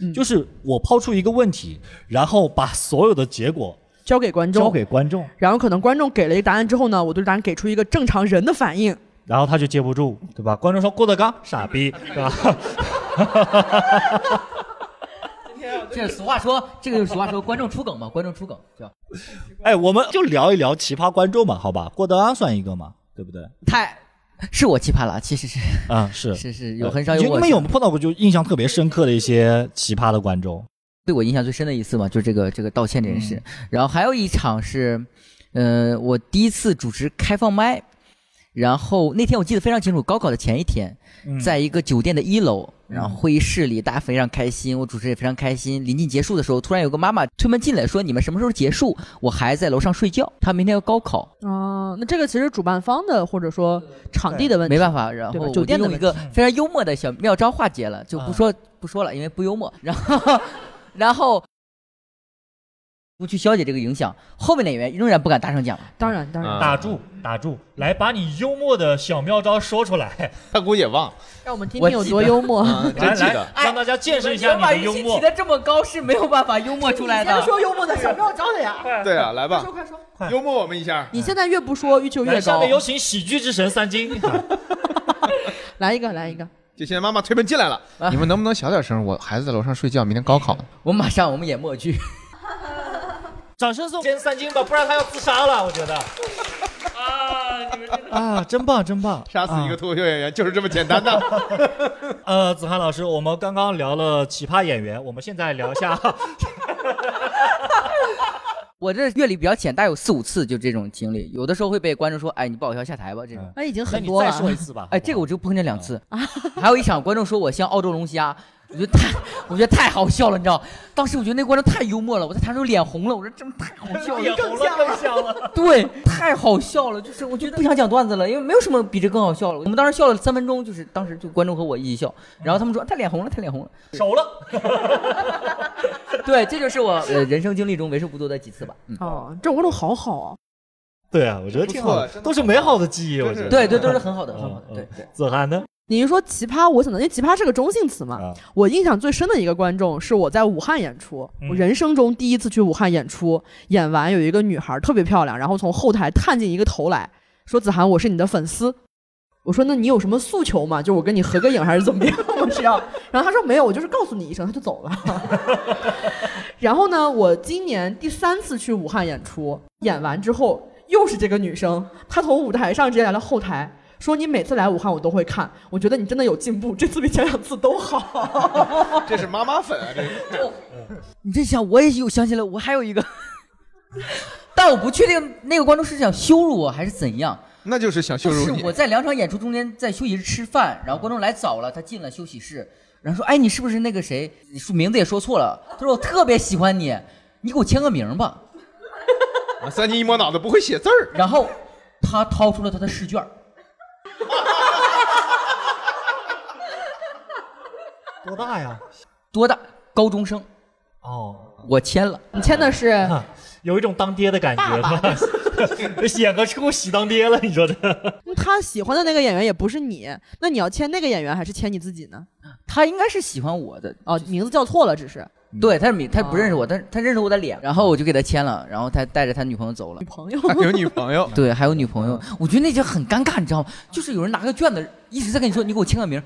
嗯就是我抛出一个问题，然后把所有的结果交给观众，交给观众，然后可能观众给了一个答案之后呢，我对答案给出一个正常人的反应。然后他就接不住，对吧？观众说郭德纲傻逼，是吧？这俗话说，这个就是俗话说，观众出梗嘛，观众出梗对吧？哎，我们就聊一聊奇葩观众嘛，好吧？郭德纲算一个嘛，对不对？太 是我奇葩了，其实是啊、是是是有很少有我你们有碰到过就印象特别深刻的一些奇葩的观众？对我印象最深的一次嘛，就是这个这个道歉这件事。嗯然后还有一场是，呃，我第一次主持开放麦，然后那天我记得非常清楚，高考的前一天，嗯在一个酒店的一楼，嗯然后会议室里大家非常开心，我主持也非常开心。临近结束的时候，突然有个妈妈推门进来说：“你们什么时候结束？我孩子在楼上睡觉，他明天要高考。啊、那这个其实主办方的或者说场地的问题，没办法，然后酒店的一个非常幽默的小妙招化解了，就不啊说、不说了，因为不幽默。然后，然后不去消解这个影响，后面的演员仍然不敢大声讲了。当然当然，啊打住，打住，来把你幽默的小妙招说出来，他估计也忘了，让我们听听有多幽默。啊真 来来记得。，让大家见识一下你的幽默。的这么高是没有办法幽默出来的。说幽默的小妙招的呀，对啊，来吧，快说！幽默我们一下。你现在越不说，欲求越高，下面。有请喜剧之神三金。来一个，来一个。就现在妈妈推门进来了，啊你们能不能小点声？我孩子在楼上睡觉，明天高考呢。我马上我们演默剧，掌声送先三金吧，不然他要自杀了，我觉得。啊，你们真的啊，真棒，真棒！杀死一个啊脱口秀演员就是这么简单的。呃，子涵老师，我们刚刚聊了奇葩演员，我们现在聊一下。我这阅历比较浅，大概有四五次就这种经历，有的时候会被观众说：“哎，你不好笑下台吧。”这种。那已经那你很多了。再说一次吧。哎，这个我就碰见两次。还有一场，观众说我像澳洲龙虾，我觉得太，我觉得太好笑了，你知道？当时我觉得那观众太幽默了，我在台上都脸红了，我说真的太好笑了，脸红了更像了。对，太好笑了，就是我觉得不想讲段子了，因为没有什么比这更好笑了。我们当时笑了三分钟，就是当时就观众和我一起笑，然后他们说他脸红了，他脸红了。熟了，对，这就是我呃人生经历中为数不多的几次吧。嗯，哦，这种观众好好啊。对啊，我觉得挺好的，都是美好的记忆。我觉得对对，都是很好的，很好的。对。子涵呢？你一说奇葩，我想到，因为奇葩是个中性词嘛。啊，我印象最深的一个观众是我在武汉演出，嗯我人生中第一次去武汉演出，演完有一个女孩特别漂亮，然后从后台探进一个头来说：“子涵，我是你的粉丝。”我说：“那你有什么诉求吗？就我跟你合个影还是怎么样？我是要。”然后他说：“没有，我就是告诉你一声，他就走了。”然后呢，我今年第三次去武汉演出，演完之后又是这个女生，她从舞台上直接来到后台。说你每次来武汉我都会看，我觉得你真的有进步，这次比前两次都好。这是妈妈粉啊，这是。你这想，我也有想起来，我还有一个，但我不确定那个观众是想羞辱我还是怎样。那就是想羞辱你是我。在两场演出中间在休息室吃饭，然后观众来早了，他进了休息室，然后说：“哎，你是不是那个谁？你说名字也说错了。”他说：“我特别喜欢你，你给我签个名吧。啊三金一摸脑子不会写字儿”，然后他掏出了他的试卷多大呀？多大？高中生，哦，我签了。你签的是啊 有一种当爹的感觉，吧？演个出喜当爹了，你说这？他喜欢的那个演员也不是你，那你要签那个演员还是签你自己呢？他应该是喜欢我的，哦，名字叫错了，只是对，他是名，他不认识我，但是他认识我的脸，然后我就给他签了，然后他带着他女朋友走了女。朋友。还有女朋友。对，还有女朋友，我觉得那就很尴尬，你知道吗？就是有人拿个卷子一直在跟你说，你给我签个名，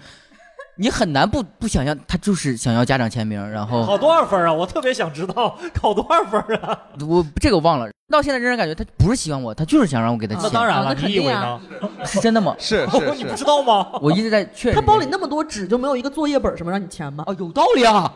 你很难不不想象他就是想要家长签名，然后考多少分啊？我特别想知道考多少分啊？我这个我忘了，到现在仍然感觉他不是喜欢我，他就是想让我给他签那签，当然了，肯你以为定啊呢？是真的吗？是 是你不知，道吗？我一直在确认他。包里那么多纸，就没有一个作业本什么让你签吗？哦，有道理啊！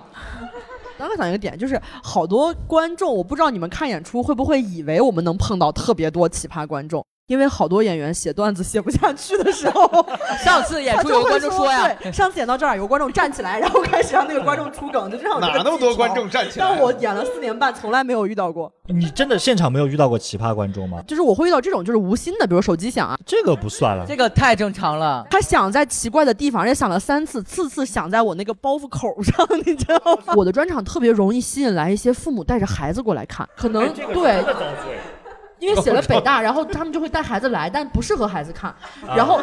刚刚想一个点，就是好多观众，我不知道你们看演出会不会以为我们能碰到特别多奇葩观众，因为好多演员写段子写不下去的时候，上次演出 有个观众说呀，对，上次演到这儿，有个观众站起来，然后开始让那个观众出梗，就这样。哪那么多观众？站起来？但我演了四年半，从来没有遇到过。你真的现场没有遇到过奇葩观众吗？就是我会遇到这种就是无心的，比如手机响啊，这个不算了。这个太正常了。他想在奇怪的地方，而且想了三次，次次想在我那个包袱口上，你知道吗？我的专场特别容易吸引来一些父母带着孩子过来看，可能对，因为写了北大，然后他们就会带孩子来，但不适合孩子看，然后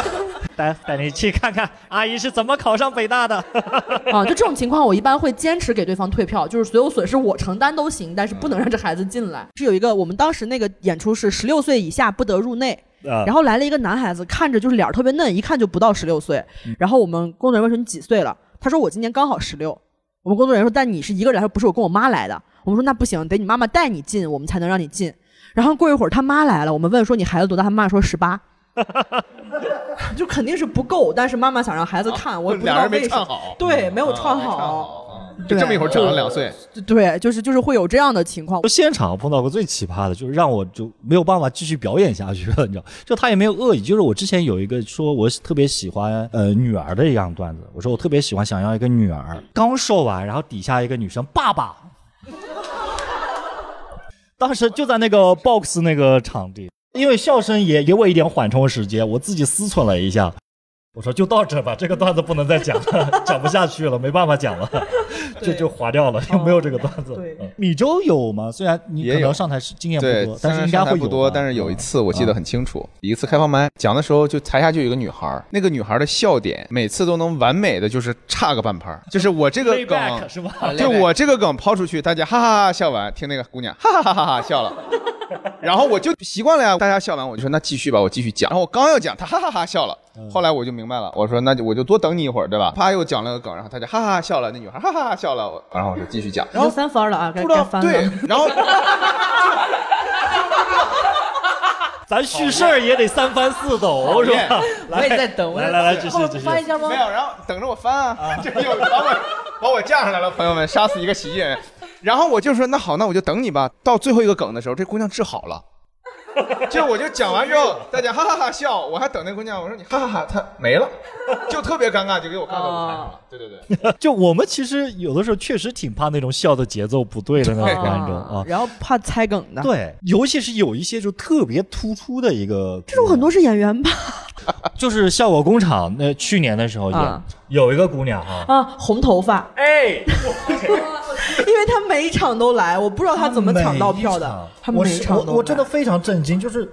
带带你去看看阿姨是怎么考上北大的。啊，就这种情况，我一般会坚持给对方退票，就是所有损失我承担都行，但是不能让这孩子进来。是有一个，我们当时那个演出是十六岁以下不得入内，啊然后来了一个男孩子，看着就是脸儿特别嫩，一看就不到十六岁。然后我们工作人员问说你几岁了？他说我今年刚好十六。我们工作人员说但你是一个人，他说不是，我跟我妈来的。我们说那不行，得你妈妈带你进，我们才能让你进。然后过一会儿他妈来了，我们问说你孩子多大？他妈说十八。就肯定是不够，但是妈妈想让孩子看，我也不知俩人没道为什么。唱好，对，没有啊唱好。好。就这么一会儿长了两岁，对，就是就是会有这样的情况。我现场碰到过最奇葩的，就是让我就没有办法继续表演下去了，你知道？就他也没有恶意，就是我之前有一个说我特别喜欢呃女儿的一样段子，我说我特别喜欢想要一个女儿，刚说完，然后底下一个女生爸爸，当时就在那个 box 那个场地，因为笑声也给我一点缓冲时间，我自己思忖了一下。我说就到这吧，这个段子不能再讲了，讲不下去了，没办法讲了，就就划掉了，就没有这个段子。米粥有吗？虽然你可能上台是经验不多，，但是应该会有上台不多，但是有一次我记得嗯很清楚，一次开放麦讲的时候，就台下就有一个女孩儿，那个女孩的笑点每次都能完美的就是差个半拍，就是我这个梗。是吧？就我这个梗抛出去，大家哈哈哈笑完，听那个姑娘哈哈哈哈哈笑了，然后我就习惯了呀，大家笑完我就说那继续吧，我继续讲。然后我刚要讲，她哈哈哈笑了，后来我就明白了，我说那就我就多等你一会儿，对吧？啪又讲了个梗，然后他就哈哈哈笑了，那女孩哈哈哈笑了，我然后我就继续讲。然后三分了啊，该不知道该翻了。对，然后 咱叙事儿也得三番四抖是吧？我也在等，我来来来，继续继续。翻一下吗没？有，然后等着我翻啊，这又把我把我架上来了，朋友们，杀死一个喜剧人。然后我就说那好，那我就等你吧。到最后一个梗的时候，这姑娘治好了。就我就讲完之后，大家哈哈哈笑，我还等那姑娘，我说你哈哈哈，她没了，就特别尴尬，就给我看到舞台上了。对对对，就我们其实有的时候确实挺怕那种笑的节奏不对的那种观众啊。然后怕猜梗的。对，尤其是有一些就特别突出的一个，这种很多是演员吧？就是效果工厂那去年的时候啊有有一个姑娘哈，啊，红头发，哎，因为他每一场都来，我不知道他怎么抢到票的。他每一场都我我真的非常震惊，就是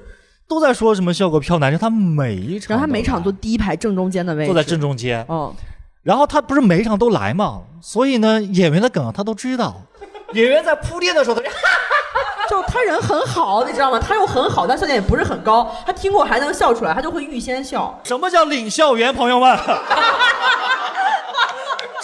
都在说什么效果票难，就，他每一场然后他每场都坐第一排正中间的位置，坐在正中间，嗯，然后他不是每一场都来嘛，所以呢，演员的梗他都知道。演员在铺垫的时候，他就 就他人很好，你知道吗？他又很好，但笑点也不是很高，他听过还能笑出来，他就会预先笑。什么叫领笑员，朋友们？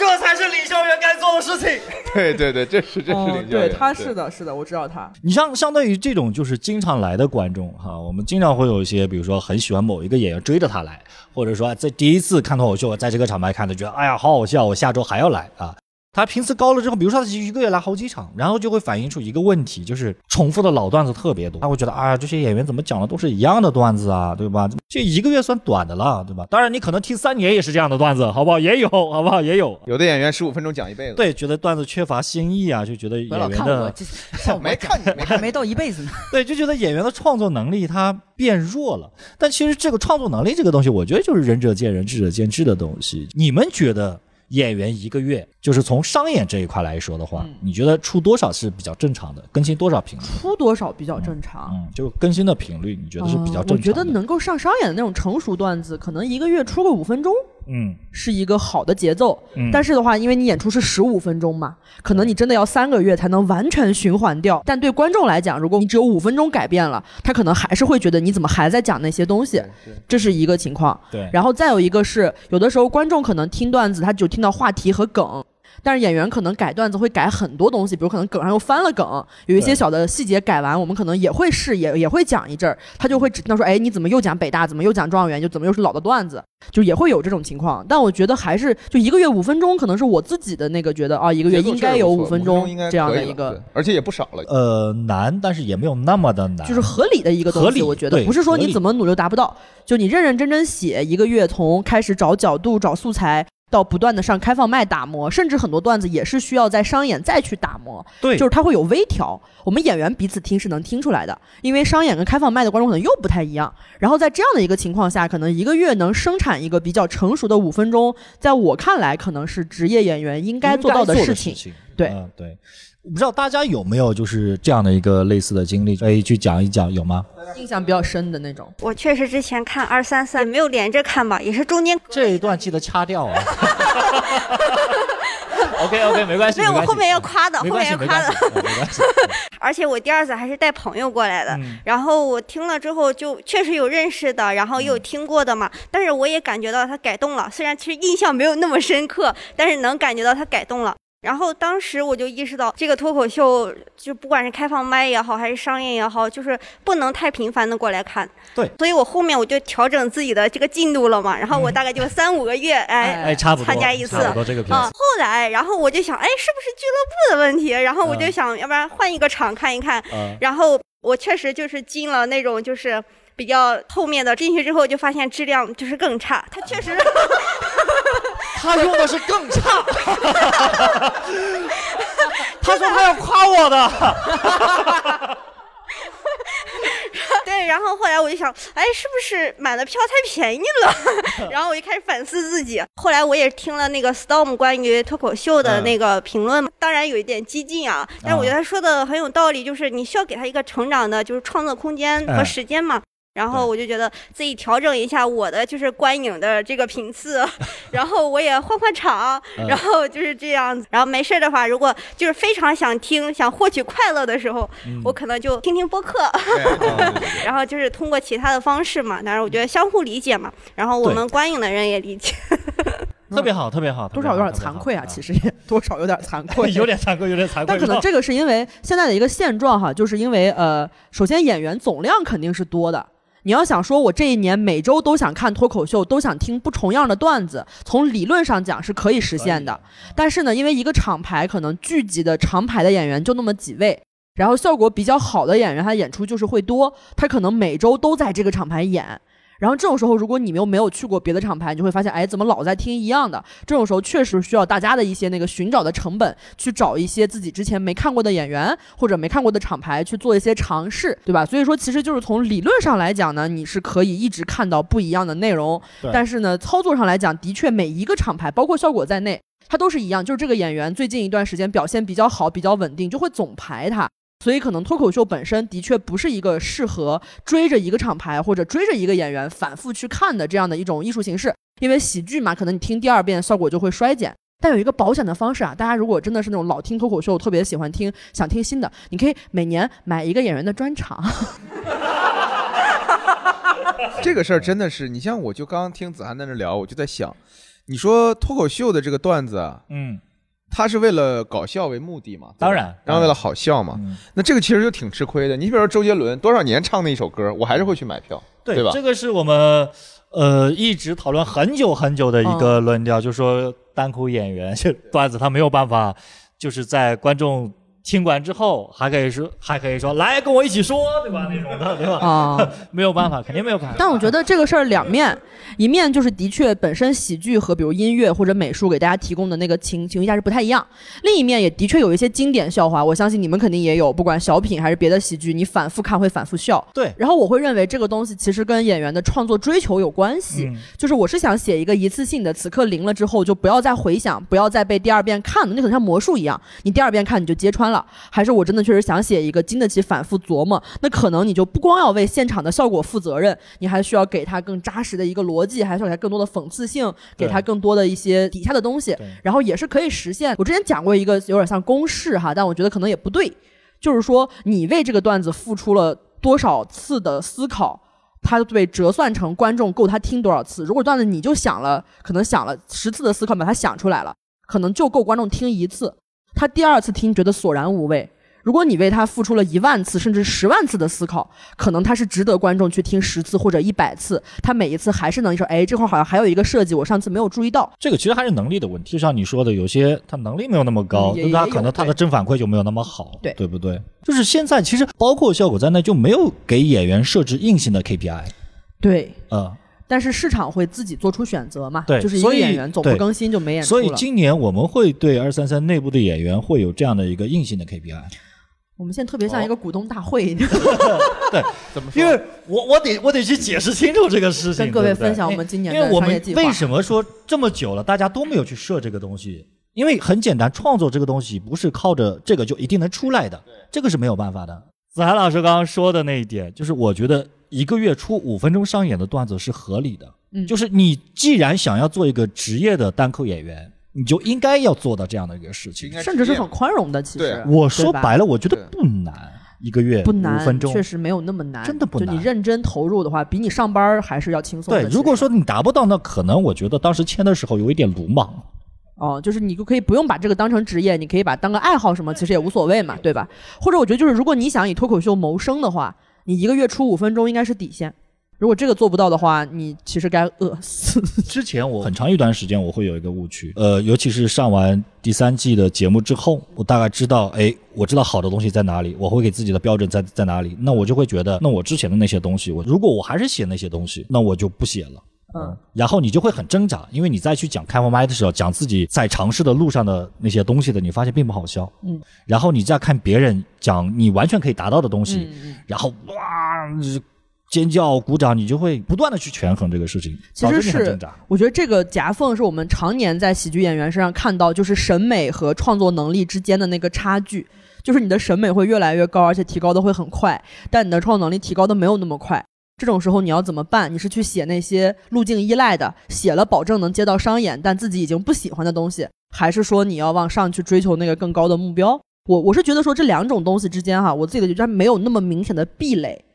这才是领校员该做的事情。对对对，这是这是领校员。哦对，员他是的，是的，我知道他。你像相对于这种就是经常来的观众哈，我们经常会有一些，比如说很喜欢某一个演员追着他来，或者说在第一次看脱口秀，在这个场牌看的，觉得哎呀好好笑，我下周还要来啊。他频次高了之后，比如说他一个月来好几场，然后就会反映出一个问题，就是重复的老段子特别多。他会觉得，哎呀，这些演员怎么讲的都是一样的段子啊，对吧？这一个月算短的了，对吧？当然，你可能听三年也是这样的段子，好不好？也有，好不好？也有。有的演员十五分钟讲一辈子，对，觉得段子缺乏新意啊，就觉得演员的这 效果没看你没我还没到一辈子呢。对，就觉得演员的创作能力他变弱了。但其实这个创作能力这个东西，我觉得就是仁者见仁，智者见智的东西。你们觉得演员一个月，就是从商演这一块来说的话，嗯你觉得出多少是比较正常的？更新多少频率？出多少比较正常？嗯，就更新的频率，你觉得是比较正常的？呃我觉得能够上商演的那种成熟段子，可能一个月出个五分钟嗯，是一个好的节奏。嗯但是的话，因为你演出是十五分钟嘛，可能你真的要三个月才能完全循环掉。但对观众来讲，如果你只有五分钟改变了，他可能还是会觉得你怎么还在讲那些东西，这是一个情况。对，然后再有一个是，有的时候观众可能听段子，他只听到话题和梗。但是演员可能改段子会改很多东西，比如可能梗上又翻了梗，有一些小的细节改完，我们可能也会试，也也会讲一阵儿，他就会只听到说，哎，你怎么又讲北大，怎么又讲状元，就怎么又是老的段子，就也会有这种情况。但我觉得还是就一个月五分钟，可能是我自己的那个觉得啊，一个月应该有确实不错分钟应该这样的一个而且也不少了。呃难，但是也没有那么的难，就是合理的一个东西，我觉得不是说你怎么努力达不到，就你认认真真写一个月，从开始找角度、找素材，到不断的上开放麦打磨，甚至很多段子也是需要在商演再去打磨，对，就是它会有微调。我们演员彼此听是能听出来的，因为商演跟开放麦的观众可能又不太一样。然后在这样的一个情况下，可能一个月能生产一个比较成熟的五分钟，在我看来，可能是职业演员应该做到的事情。情。对嗯对。我不知道大家有没有就是这样的一个类似的经历，可以去讲一讲，有吗？印象比较深的那种。我确实之前看二三三没有连着看吧，也是中间这一段记得掐掉啊。OK OK，没关系。没有，关系我后面要夸的，后面要夸的。，没关系。而且我第二次还是带朋友过来的，嗯然后我听了之后就确实有认识的，然后也有嗯听过的嘛，但是我也感觉到他改动了，虽然其实印象没有那么深刻，但是能感觉到他改动了。然后当时我就意识到，这个脱口秀就不管是开放麦也好，还是商业也好，就是不能太频繁的过来看。对，所以我后面我就调整自己的这个进度了嘛，然后我大概就三五个月，哎，哎，差不多。参加一次差不多这个片啊，子。后来，然后我就想，哎，是不是俱乐部的问题？然后我就嗯想，要不然换一个场看一看。嗯然后我确实就是进了那种就是比较后面的，进去之后就发现质量就是更差。它确实，他用的是更差。他说他要夸我的。对。然后后来我就想，哎，是不是买的票太便宜了？然后我就开始反思自己。后来我也听了那个 Storm 关于脱口秀的那个评论，当然有一点激进啊，但是我觉得他说的很有道理，就是你需要给他一个成长的，就是创作空间和哎时间嘛。然后我就觉得自己调整一下我的就是观影的这个频次，然后我也换换场，嗯然后就是这样子。然后没事的话，如果就是非常想听、想获取快乐的时候，嗯我可能就听听播客，然后就是通过其他的方式嘛。但是，我觉得相互理解嘛。然后我们观影的人也理解。特别好，特别好，多少有点惭愧啊，其实也多少有点惭愧，有点惭愧，有点惭愧。但可能这个是因为现在的一个现状哈，就是因为呃，首先演员总量肯定是多的。你要想说，我这一年每周都想看脱口秀，都想听不重样的段子，从理论上讲是可以实现的。但是呢，因为一个厂牌可能聚集的长牌的演员就那么几位，然后效果比较好的演员，他演出就是会多，他可能每周都在这个厂牌演。然后这种时候，如果你们又没有去过别的厂牌，你就会发现，哎，怎么老在听一样的？这种时候确实需要大家的一些那个寻找的成本，去找一些自己之前没看过的演员或者没看过的厂牌去做一些尝试，对吧？所以说，其实就是从理论上来讲呢，你是可以一直看到不一样的内容，但是呢，操作上来讲，的确每一个厂牌，包括效果在内，它都是一样，就是这个演员最近一段时间表现比较好，比较稳定，就会总排他。所以可能脱口秀本身的确不是一个适合追着一个厂牌或者追着一个演员反复去看的这样的一种艺术形式，因为喜剧嘛，可能你听第二遍效果就会衰减。但有一个保险的方式啊，大家如果真的是那种老听脱口秀，特别喜欢听，想听新的，你可以每年买一个演员的专场。这个事儿真的是，你像我就刚刚听子涵在那聊，我就在想，你说脱口秀的这个段子啊，嗯，它是为了搞笑为目的嘛？当然当然为了好笑嘛。嗯那这个其实就挺吃亏的。你比如说周杰伦，多少年唱那一首歌，我还是会去买票，对吧？这个是我们呃一直讨论很久很久的一个论调，就是说单口演员这 段子他没有办法，就是在观众听完之后还可以说还可以说来跟我一起说，对吧？那种的，对吧？啊，没有办法，肯定没有办法。但我觉得这个事儿两面，一面就是的确本身喜剧和比如音乐或者美术给大家提供的那个情情绪价值不太一样，另一面也的确有一些经典笑话，我相信你们肯定也有，不管小品还是别的喜剧，你反复看会反复笑。对然后我会认为这个东西其实跟演员的创作追求有关系，嗯就是我是想写一个一次性的，此刻灵了之后就不要再回想，不要再被第二遍看了，那可能像魔术一样，你第二遍看你就揭穿了。还是我真的确实想写一个经得起反复琢磨，那可能你就不光要为现场的效果负责任，你还需要给他更扎实的一个逻辑，还需要给他更多的讽刺性，给他更多的一些底下的东西，然后也是可以实现。我之前讲过一个有点像公式哈，但我觉得可能也不对，就是说你为这个段子付出了多少次的思考。它被折算成观众够他听多少次。如果段子你就想了，可能想了十次的思考把它想出来了，可能就够观众听一次。他第二次听觉得索然无味。如果你为他付出了一万次甚至十万次的思考，可能他是值得观众去听十次或者一百次，他每一次还是能说，哎，这块儿好像还有一个设计，我上次没有注意到。这个其实还是能力的问题，就像你说的，有些他能力没有那么高，那他可能他的对正反馈就没有那么好，对对不对？就是现在其实包括效果在内，就没有给演员设置硬性的 KPI，对，呃，但是市场会自己做出选择嘛？对就是一个演员总不更新就没演出了。所以今年我们会对二三三内部的演员会有这样的一个硬性的 KPI，我们现在特别像一个股东大会，对怎么说？因为我我得我得去解释清楚这个事情，跟各位分享我们今年因为我们的商业计划。为什么说这么久了，大家都没有去设这个东西？因为很简单，创作这个东西不是靠着这个就一定能出来的，这个是没有办法的。子涵老师刚刚说的那一点，就是我觉得一个月出五分钟上演的段子是合理的。嗯就是你既然想要做一个职业的单口演员，你就应该要做到这样的一个事情甚至是很宽容的，其实我说白了，我觉得不难，一个月不难，五分钟确实没有那么难，真的不难就你认真投入的话，比你上班还是要轻松的。对，如果说你达不到，那可能我觉得当时签的时候有一点鲁莽。哦，就是你就可以不用把这个当成职业，你可以把当个爱好什么，其实也无所谓嘛，对吧？或者我觉得就是，如果你想以脱口秀谋生的话，你一个月出五分钟应该是底线。如果这个做不到的话，你其实该饿死。之前我很长一段时间我会有一个误区，呃，尤其是上完第三季的节目之后，我大概知道，哎，我知道好的东西在哪里，我会给自己的标准在在哪里，那我就会觉得，那我之前的那些东西，我如果我还是写那些东西，那我就不写了。嗯，然后你就会很挣扎，因为你再去讲开放麦的时候，讲自己在尝试的路上的那些东西的，你发现并不好笑。嗯，然后你再看别人讲你完全可以达到的东西，然后哇尖叫鼓掌，你就会不断的去权衡这个事情，其实是挣扎。我觉得这个夹缝是我们常年在喜剧演员身上看到，就是审美和创作能力之间的那个差距。就是你的审美会越来越高，而且提高的会很快，但你的创作能力提高的没有那么快。这种时候你要怎么办？你是去写那些路径依赖的，写了保证能接到商演，但自己已经不喜欢的东西，还是说你要往上去追求那个更高的目标？我我是觉得说这两种东西之间哈，我自己的觉得没有那么明显的壁垒。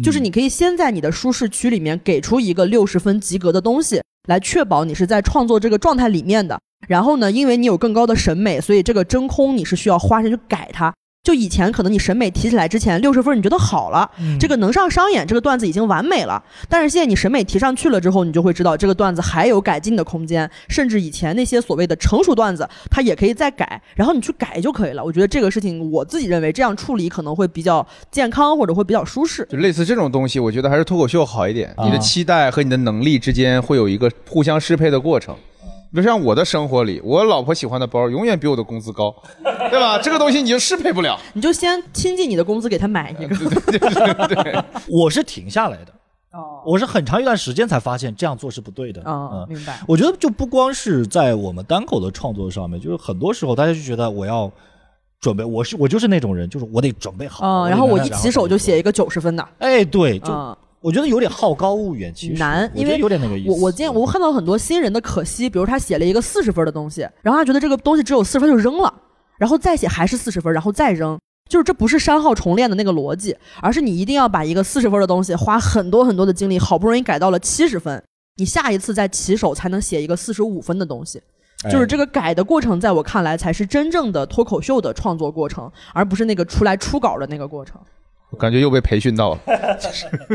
就是你可以先在你的舒适区里面给出一个六十分及格的东西，来确保你是在创作这个状态里面的。然后呢，因为你有更高的审美，所以这个真空你是需要花时间去改它。就以前可能你审美提起来之前六十分你觉得好了，嗯这个能上商演，这个段子已经完美了。但是现在你审美提上去了之后，你就会知道这个段子还有改进的空间，甚至以前那些所谓的成熟段子，它也可以再改，然后你去改就可以了。我觉得这个事情我自己认为这样处理可能会比较健康，或者会比较舒适。就类似这种东西，我觉得还是脱口秀好一点。啊你的期待和你的能力之间会有一个互相适配的过程。比如像我的生活里，我老婆喜欢的包永远比我的工资高，对吧？这个东西你就适配不了。你就先亲近你的工资给她买一个。对对对 我是停下来的，哦，我是很长一段时间才发现这样做是不对的。嗯，嗯，明白。我觉得就不光是在我们单口的创作上面，就是很多时候大家就觉得我要准备，我是我就是那种人，就是我得准备好。嗯，得然后我一起手就写一个九十分的，哎，对，就嗯，我觉得有点好高骛远，其实难因为有点那个意思。我我见我看到很多新人的可惜，比如他写了一个四十分的东西，然后他觉得这个东西只有四十分就扔了，然后再写还是四十分，然后再扔，就是这不是删号重练的那个逻辑，而是你一定要把一个四十分的东西花很多很多的精力，好不容易改到了七十分，你下一次再起手才能写一个四十五分的东西。哎就是这个改的过程，在我看来才是真正的脱口秀的创作过程，而不是那个出来初稿的那个过程。我感觉又被培训到了。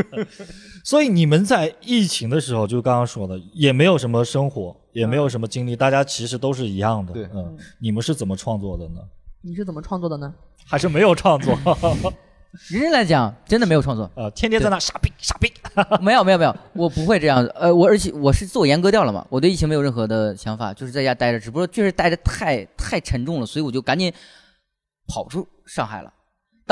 所以你们在疫情的时候，就刚刚说的，也没有什么生活，也没有什么经历，大家其实都是一样的。对嗯，你们是怎么创作的呢？你是怎么创作的呢？还是没有创作？认真来讲，真的没有创作，呃，天天在那傻逼傻逼。没有没有没有，我不会这样。呃，我而且我是自我阉割掉了嘛，我对疫情没有任何的想法，就是在家待着，只不过确实待着太太沉重了，所以我就赶紧跑出上海了。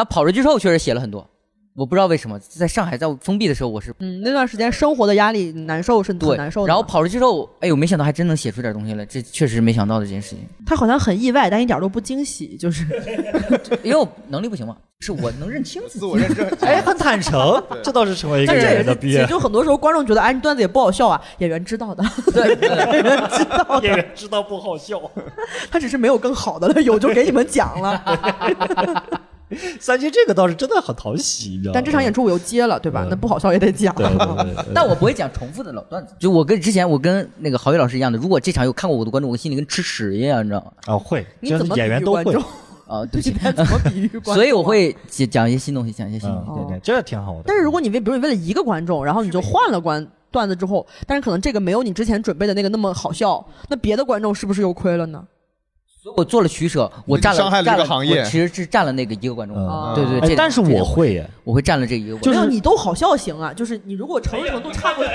但跑出去之后，确实写了很多。我不知道为什么，在上海在我封闭的时候，我是嗯，那段时间生活的压力难受是很难受的。然后跑出去之后，哎呦，没想到还真能写出点东西来，这确实没想到的这件事情。他好像很意外，但一点都不惊喜，就是 因为我能力不行嘛，是我能认清自己。哎，很坦诚，这倒是成为一个演员的必然。就很多时候观众觉得哎你段子也不好笑啊，演员知道的，对，对演员知道的，演员知道不好笑。他只是没有更好的了，有就给你们讲了。三七这个倒是真的很讨喜，你知道吗？但这场演出我又接了，对吧？嗯那不好笑也得讲。对对对对，但我不会讲重复的老段子。就我跟之前我跟那个郝宇老师一样的，如果这场有看过我的观众，我心里跟吃屎一样，你知道吗？啊会，你怎么演员都会比喻观众？啊，对怎么比喻观众啊？所以我会讲讲一些新东西，讲一些新东嗯，西。对对，这挺好的。但是如果你为比如你为了一个观众，然后你就换了观段子之后，但是可能这个没有你之前准备的那个那么好笑，那别的观众是不是又亏了呢？所以我做了取舍，我占了伤害了这个行业我其实是占了那个一个观众。嗯对对，但是我会耶，我会占了这一个观众。没有你都好笑型啊，就是你如果成熟程度差不多，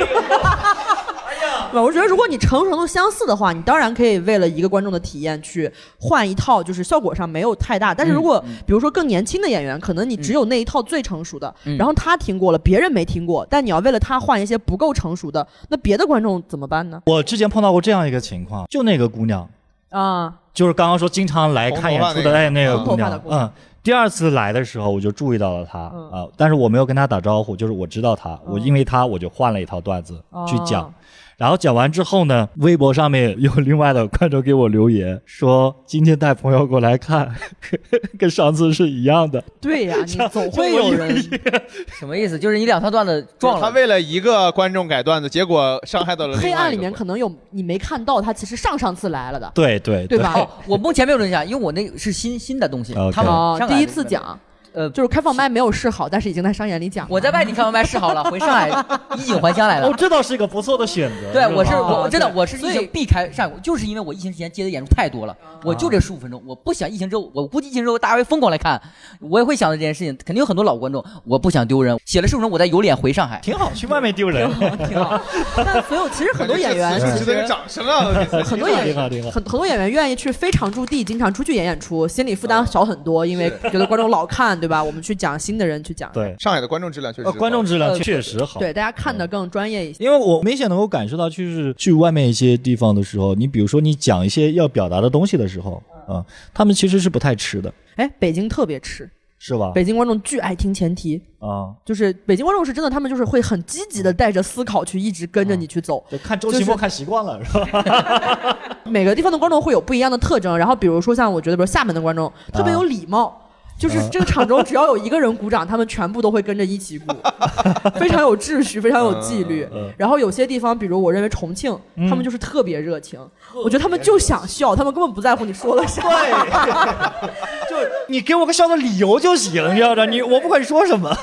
对，我觉得如果你成熟程度相似的话，你当然可以为了一个观众的体验去换一套，就是效果上没有太大。但是如果比如说更年轻的演员，可能你只有那一套最成熟的，嗯然后他听过了，别人没听过，但你要为了他换一些不够成熟的，那别的观众怎么办呢？我之前碰到过这样一个情况，就那个姑娘，啊，就是刚刚说经常来看演出的哎那个姑娘。嗯。第二次来的时候，我就注意到了她啊、嗯但是我没有跟她打招呼，就是我知道她，我嗯。因为她我就换了一套段子去讲，哦然后讲完之后呢，微博上面有另外的观众给我留言说，今天带朋友过来看，跟上次是一样的，对呀、你总会有人。什么意思？就是你两套段子撞了。他为了一个观众改段子，结果伤害到了黑暗里面可能有你没看到，他其实上上次来了的，对对对。吧？哦，我目前没有印象，因为我那个是新新的东西他们哦，第一次讲，呃，就是开放麦没有试好，但是已经在商演里讲了。我在外地开放麦试好了，回上海 衣锦还乡来了哦，。这倒是一个不错的选择。对，我是哦我真的我是疫情避开上海，就是因为我疫情之前接的演出太多了，我就这十五分钟，我不想疫情之后，我估计疫情之后大家会疯狂来看，我也会想到这件事情，肯定有很多老观众，我不想丢人，写了十五分钟，我再有脸回上海。挺好，去外面丢人，挺好。但所有其实很多演员值得一个。掌声啊！很多演挺好挺好很很多演员愿意去非常驻地，经常出去演演出，心理负担小很多，因为觉得观众老看，对吧？我们去讲新的人去讲，对，上海的观众质量确实呃，观众质量呃确实好。对大家看的更专业一些。因为我明显能够感受到，就是去外面一些地方的时候，你比如说你讲一些要表达的东西的时候，啊、他们其实是不太吃的，哎，北京特别吃，是吧？北京观众巨爱听前提，啊，就是北京观众是真的，他们就是会很积极的带着思考去一直跟着你去走。就看周就是奇墨看习惯了，是吧？每个地方的观众会有不一样的特征，然后比如说像我觉得，比如厦门的观众特别有礼貌。就是这个场中只要有一个人鼓掌，他们全部都会跟着一起鼓，非常有秩序，非常有纪律。嗯然后有些地方，比如我认为重庆，他们就是特别热情，我觉得他们就想笑，他们根本不在乎你说了啥。对 就你给我个笑的理由就行，你知道的，你我不管说什么。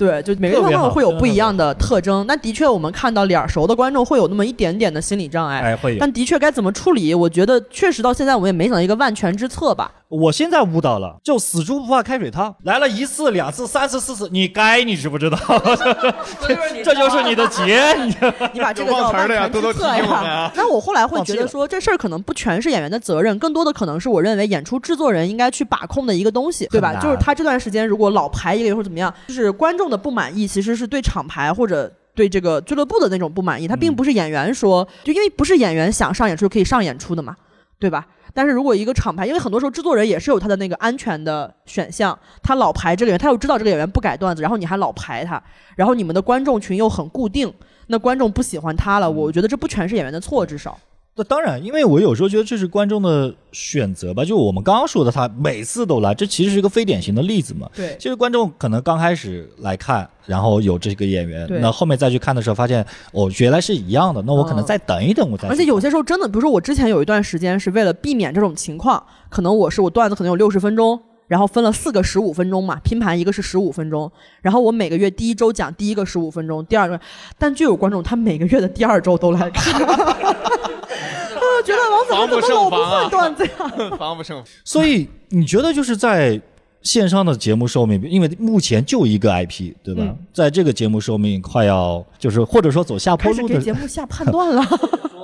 对，就每个地特别好方会有不一样的特征。那的确，我们看到脸儿熟的观众会有那么一点点的心理障碍。哎，会有。但的确该怎么处理，我觉得确实到现在我们也没想到一个万全之策吧。我现在悟到了，就死猪不怕开水烫，来了一次、两次、三次、四次，你该你知不知道？这就是你的劫。你 你把这个叫忘词儿了呀多多提醒我们呀啊。那我后来会觉得说，这事儿可能不全是演员的责任，更多的可能是我认为演出制作人应该去把控的一个东西，对吧？就是他这段时间如果老排一个月或者怎么样，就是观众的不满意，其实是对厂牌或者。对这个俱乐部的那种不满意，他并不是演员说，就因为不是演员想上演出就可以上演出的嘛，对吧？但是如果一个厂牌，因为很多时候制作人也是有他的那个安全的选项，他老排这个演员，他又知道这个演员不改段子，然后你还老排他，然后你们的观众群又很固定，那观众不喜欢他了，我觉得这不全是演员的错，至少。那当然，因为我有时候觉得这是观众的选择吧，就我们刚刚说的，他每次都来，这其实是一个非典型的例子嘛。对其实观众可能刚开始来看，然后有这个演员，那后面再去看的时候，发现哦，原来是一样的，那我可能嗯再等一等，我再。而且有些时候真的，比如说我之前有一段时间是为了避免这种情况，可能我是我段子可能有六十分钟，然后分了四个十五分钟嘛，拼盘一个是十五分钟，然后我每个月第一周讲第一个十五分钟，第二个，但就有观众他每个月的第二周都来看，我 觉得王子怎么老不胜防啊会段子呀？防不胜防。所以你觉得就是在线上的节目寿命，因为目前就一个 IP，对吧？嗯在这个节目寿命快要就是或者说走下坡路的开始给节目下判 断了。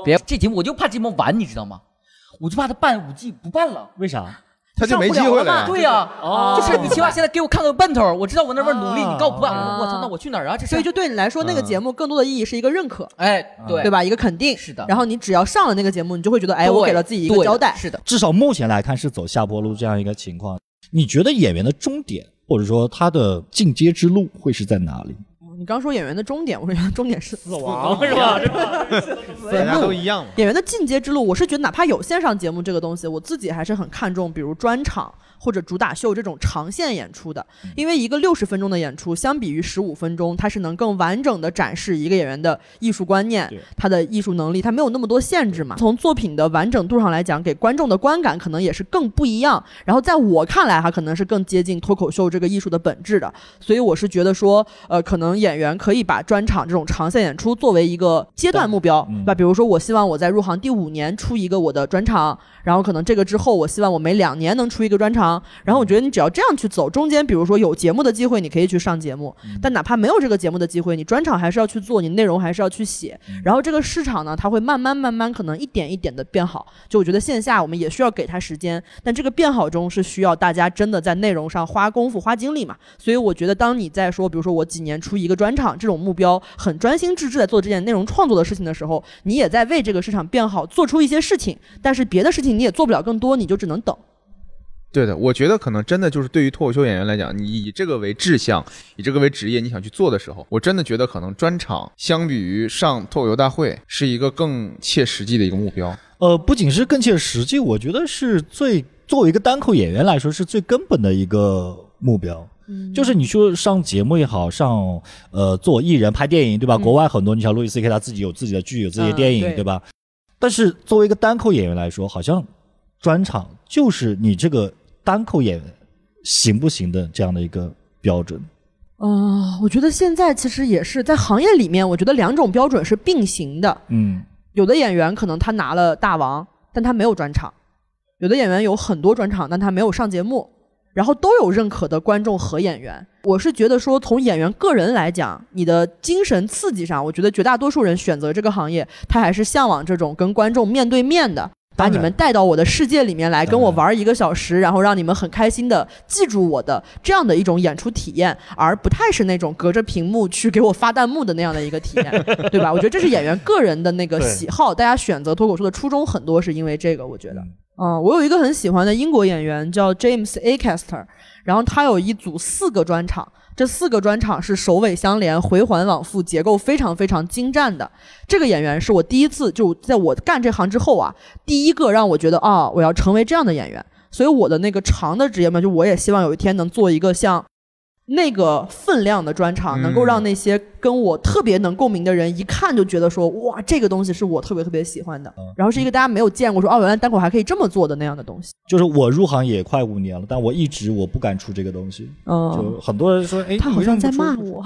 别这节目我就怕这节目完，你知道吗？我就怕他办五季不办了。为啥？他就没机会了呀。对呀、哦就是你起码现在给我看个奔头，我知道我那边努力，啊你告我不办，啊我操，那我去哪儿啊？这是所以就对你来说，那个节目更多的意义是一个认可，哎，对对？吧？一个肯定。是的然后你只要上了那个节目，你就会觉得，哎，我给了自己一个交代。是的，至少目前来看是走下坡路这样一个情况。你觉得演员的终点或者说他的进阶之路会是在哪里？你刚说演员的终点，我说演员的终点是死亡，是吧？大家都一样嘛。演员的进阶之路，我是觉得哪怕有线上节目这个东西，我自己还是很看重，比如专场或者主打秀这种长线演出的，因为一个六十分钟的演出，相比于十五分钟，它是能更完整的展示一个演员的艺术观念、他的艺术能力，他没有那么多限制嘛。从作品的完整度上来讲，给观众的观感可能也是更不一样。然后在我看来，哈，可能是更接近脱口秀这个艺术的本质的。所以我是觉得说，呃，可能演员可以把专场这种长线演出作为一个阶段目标，嗯对吧？比如说，我希望我在入行第五年出一个我的专场，然后可能这个之后，我希望我每两年能出一个专场。然后我觉得你只要这样去走，中间比如说有节目的机会，你可以去上节目，但哪怕没有这个节目的机会，你专场还是要去做，你内容还是要去写。然后这个市场呢，它会慢慢慢慢可能一点一点的变好。就我觉得线下我们也需要给它时间，但这个变好中是需要大家真的在内容上花功夫、花精力嘛。所以我觉得，当你在说，比如说我几年出一个专场这种目标，很专心致志在做这件内容创作的事情的时候，你也在为这个市场变好做出一些事情，但是别的事情你也做不了更多，你就只能等。对的，我觉得可能真的就是对于脱口秀演员来讲，你以这个为志向，以这个为职业，你想去做的时候，我真的觉得可能专场相比于上脱口秀大会是一个更切实际的一个目标。呃，不仅是更切实际，我觉得是最作为一个单口演员来说是最根本的一个目标。嗯就是你说上节目也好，上呃做艺人拍电影，对吧？嗯国外很多，你像路易 C K 他自己有自己的剧，有自己的嗯电影，对对吧？但是作为一个单口演员来说，好像专场就是你这个单口演员行不行的这样的一个标准。嗯、我觉得现在其实也是在行业里面，我觉得两种标准是并行的。嗯，有的演员可能他拿了大王，但他没有专场；有的演员有很多专场，但他没有上节目。然后都有认可的观众和演员。我是觉得说，从演员个人来讲，你的精神刺激上，我觉得绝大多数人选择这个行业，他还是向往这种跟观众面对面的。把你们带到我的世界里面来，跟我玩一个小时，然后让你们很开心的记住我的这样的一种演出体验，而不太是那种隔着屏幕去给我发弹幕的那样的一个体验，对吧？我觉得这是演员个人的那个喜好，大家选择脱口秀的初衷很多是因为这个，我觉得。嗯嗯，我有一个很喜欢的英国演员叫 James Acaster，然后他有一组四个专场，这四个专场是首尾相连、回环往复，结构非常非常精湛的。这个演员是我第一次就在我干这行之后啊，第一个让我觉得啊，我要成为这样的演员。所以我的那个长的职业嘛，就我也希望有一天能做一个像那个分量的专场，嗯能够让那些跟我特别能共鸣的人一看就觉得说，哇，这个东西是我特别特别喜欢的，嗯然后是一个大家没有见过说，哦，原来单口还可以这么做的那样的东西。就是我入行也快五年了，但我一直我不敢出这个东西。嗯，就很多人说，哎，他好像在骂我。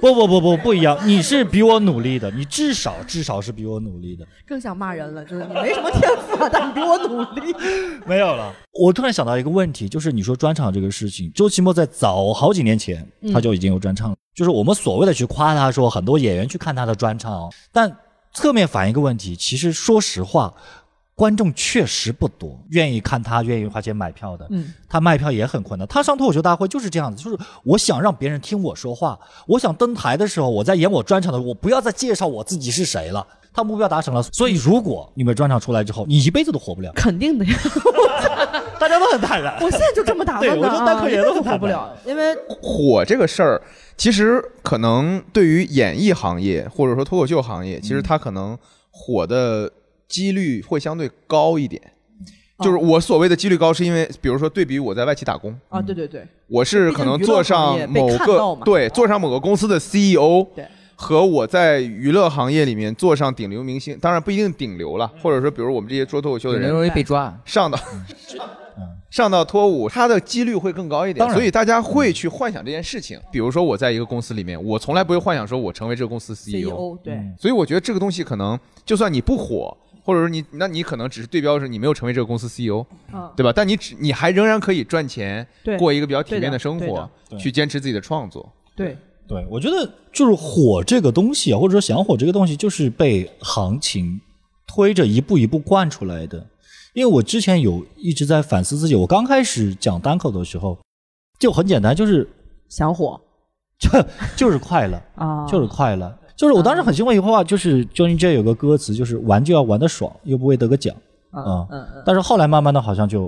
不 不不不不一样，你是比我努力的，你至少至少是比我努力的。更想骂人了，就是你没什么天赋啊，但你比我努力。没有了。我突然想到一个问题，就是你说专场这个事情，周奇墨在早好几年前嗯他就已经有专场了，就是我们所谓的去夸他说很多演员去看他的专场哦，但侧面反映一个问题，其实说实话。观众确实不多，愿意看他，愿意花钱买票的。嗯，他卖票也很困难。他上脱口秀大会就是这样子，就是我想让别人听我说话，我想登台的时候，我在演我专场的时候，我不要再介绍我自己是谁了。他目标达成了，所以如果你们专场出来之后，你一辈子都活不了。肯定的呀，大家都很坦然。我现在就这么打算的、啊，对我觉得单口演员都一辈子很坦然活不了，因为火这个事儿，其实可能对于演艺行业或者说脱口秀行业，其实它可能火的几率会相对高一点。就是我所谓的几率高，是因为比如说对比我在外企打工，啊，对对对，我是可能坐上某个对坐上某个公司的 CEO，对和我在娱乐行业里面做上顶流明星，当然不一定顶流了，或者说比如我们这些做脱口秀的人容易被抓。上到 上到脱五，它的几率会更高一点所以大家会去幻想这件事情。比如说我在一个公司里面，我从来不会幻想说我成为这个公司 CEO，CEO 对，嗯所以我觉得这个东西可能就算你不火。或者说你，那你可能只是对标是你没有成为这个公司 CEO，嗯，对吧？但你只你还仍然可以赚钱，对过一个比较体面的生活，对去坚持自己的创作。对，对，我觉得就是火这个东西啊，或者说想火这个东西，就是被行情推着一步一步惯出来的。因为我之前有一直在反思自己，我刚开始讲单口的时候，就很简单，就是想火 就就是快乐，啊，就是快乐。就是我当时很欣慰一句话，就是 Johnny J 有个歌词，就是玩就要玩的爽，又不会得个奖。嗯啊嗯嗯，但是后来慢慢的好像就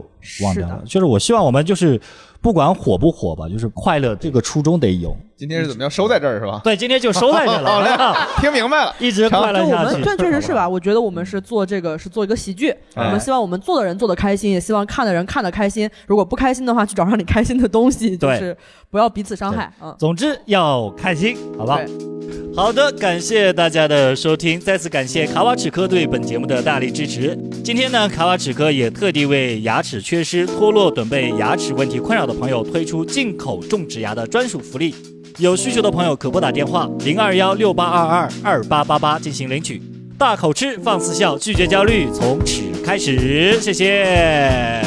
忘掉了。就是我希望我们就是不管火不火吧，就是快乐这个初衷得有。今天是怎么样？收在这儿是吧？对，今天就收在这好嘞了，听明白了。一直快乐就我下去。们对，确实是吧？我觉得我们是做这个是做一个喜剧，我哎们希望我们做的人做的开心，也希望看的人看的开心。如果不开心的话，去找让你开心的东西，就是不要彼此伤害。嗯，总之要开心，好吧对？好的，感谢大家的收听，再次感谢卡瓦齿科对本节目的大力支持。今天呢，卡瓦齿科也特地为牙齿缺失、脱落等被牙齿问题困扰的朋友推出进口种植牙的专属福利。有需求的朋友可拨打电话零二幺六八二二二八八八进行领取。大口吃，放肆笑，拒绝焦虑，从齿开始。谢谢。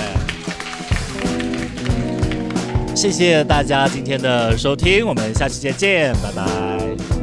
谢谢大家今天的收听，我们下期再见，拜拜。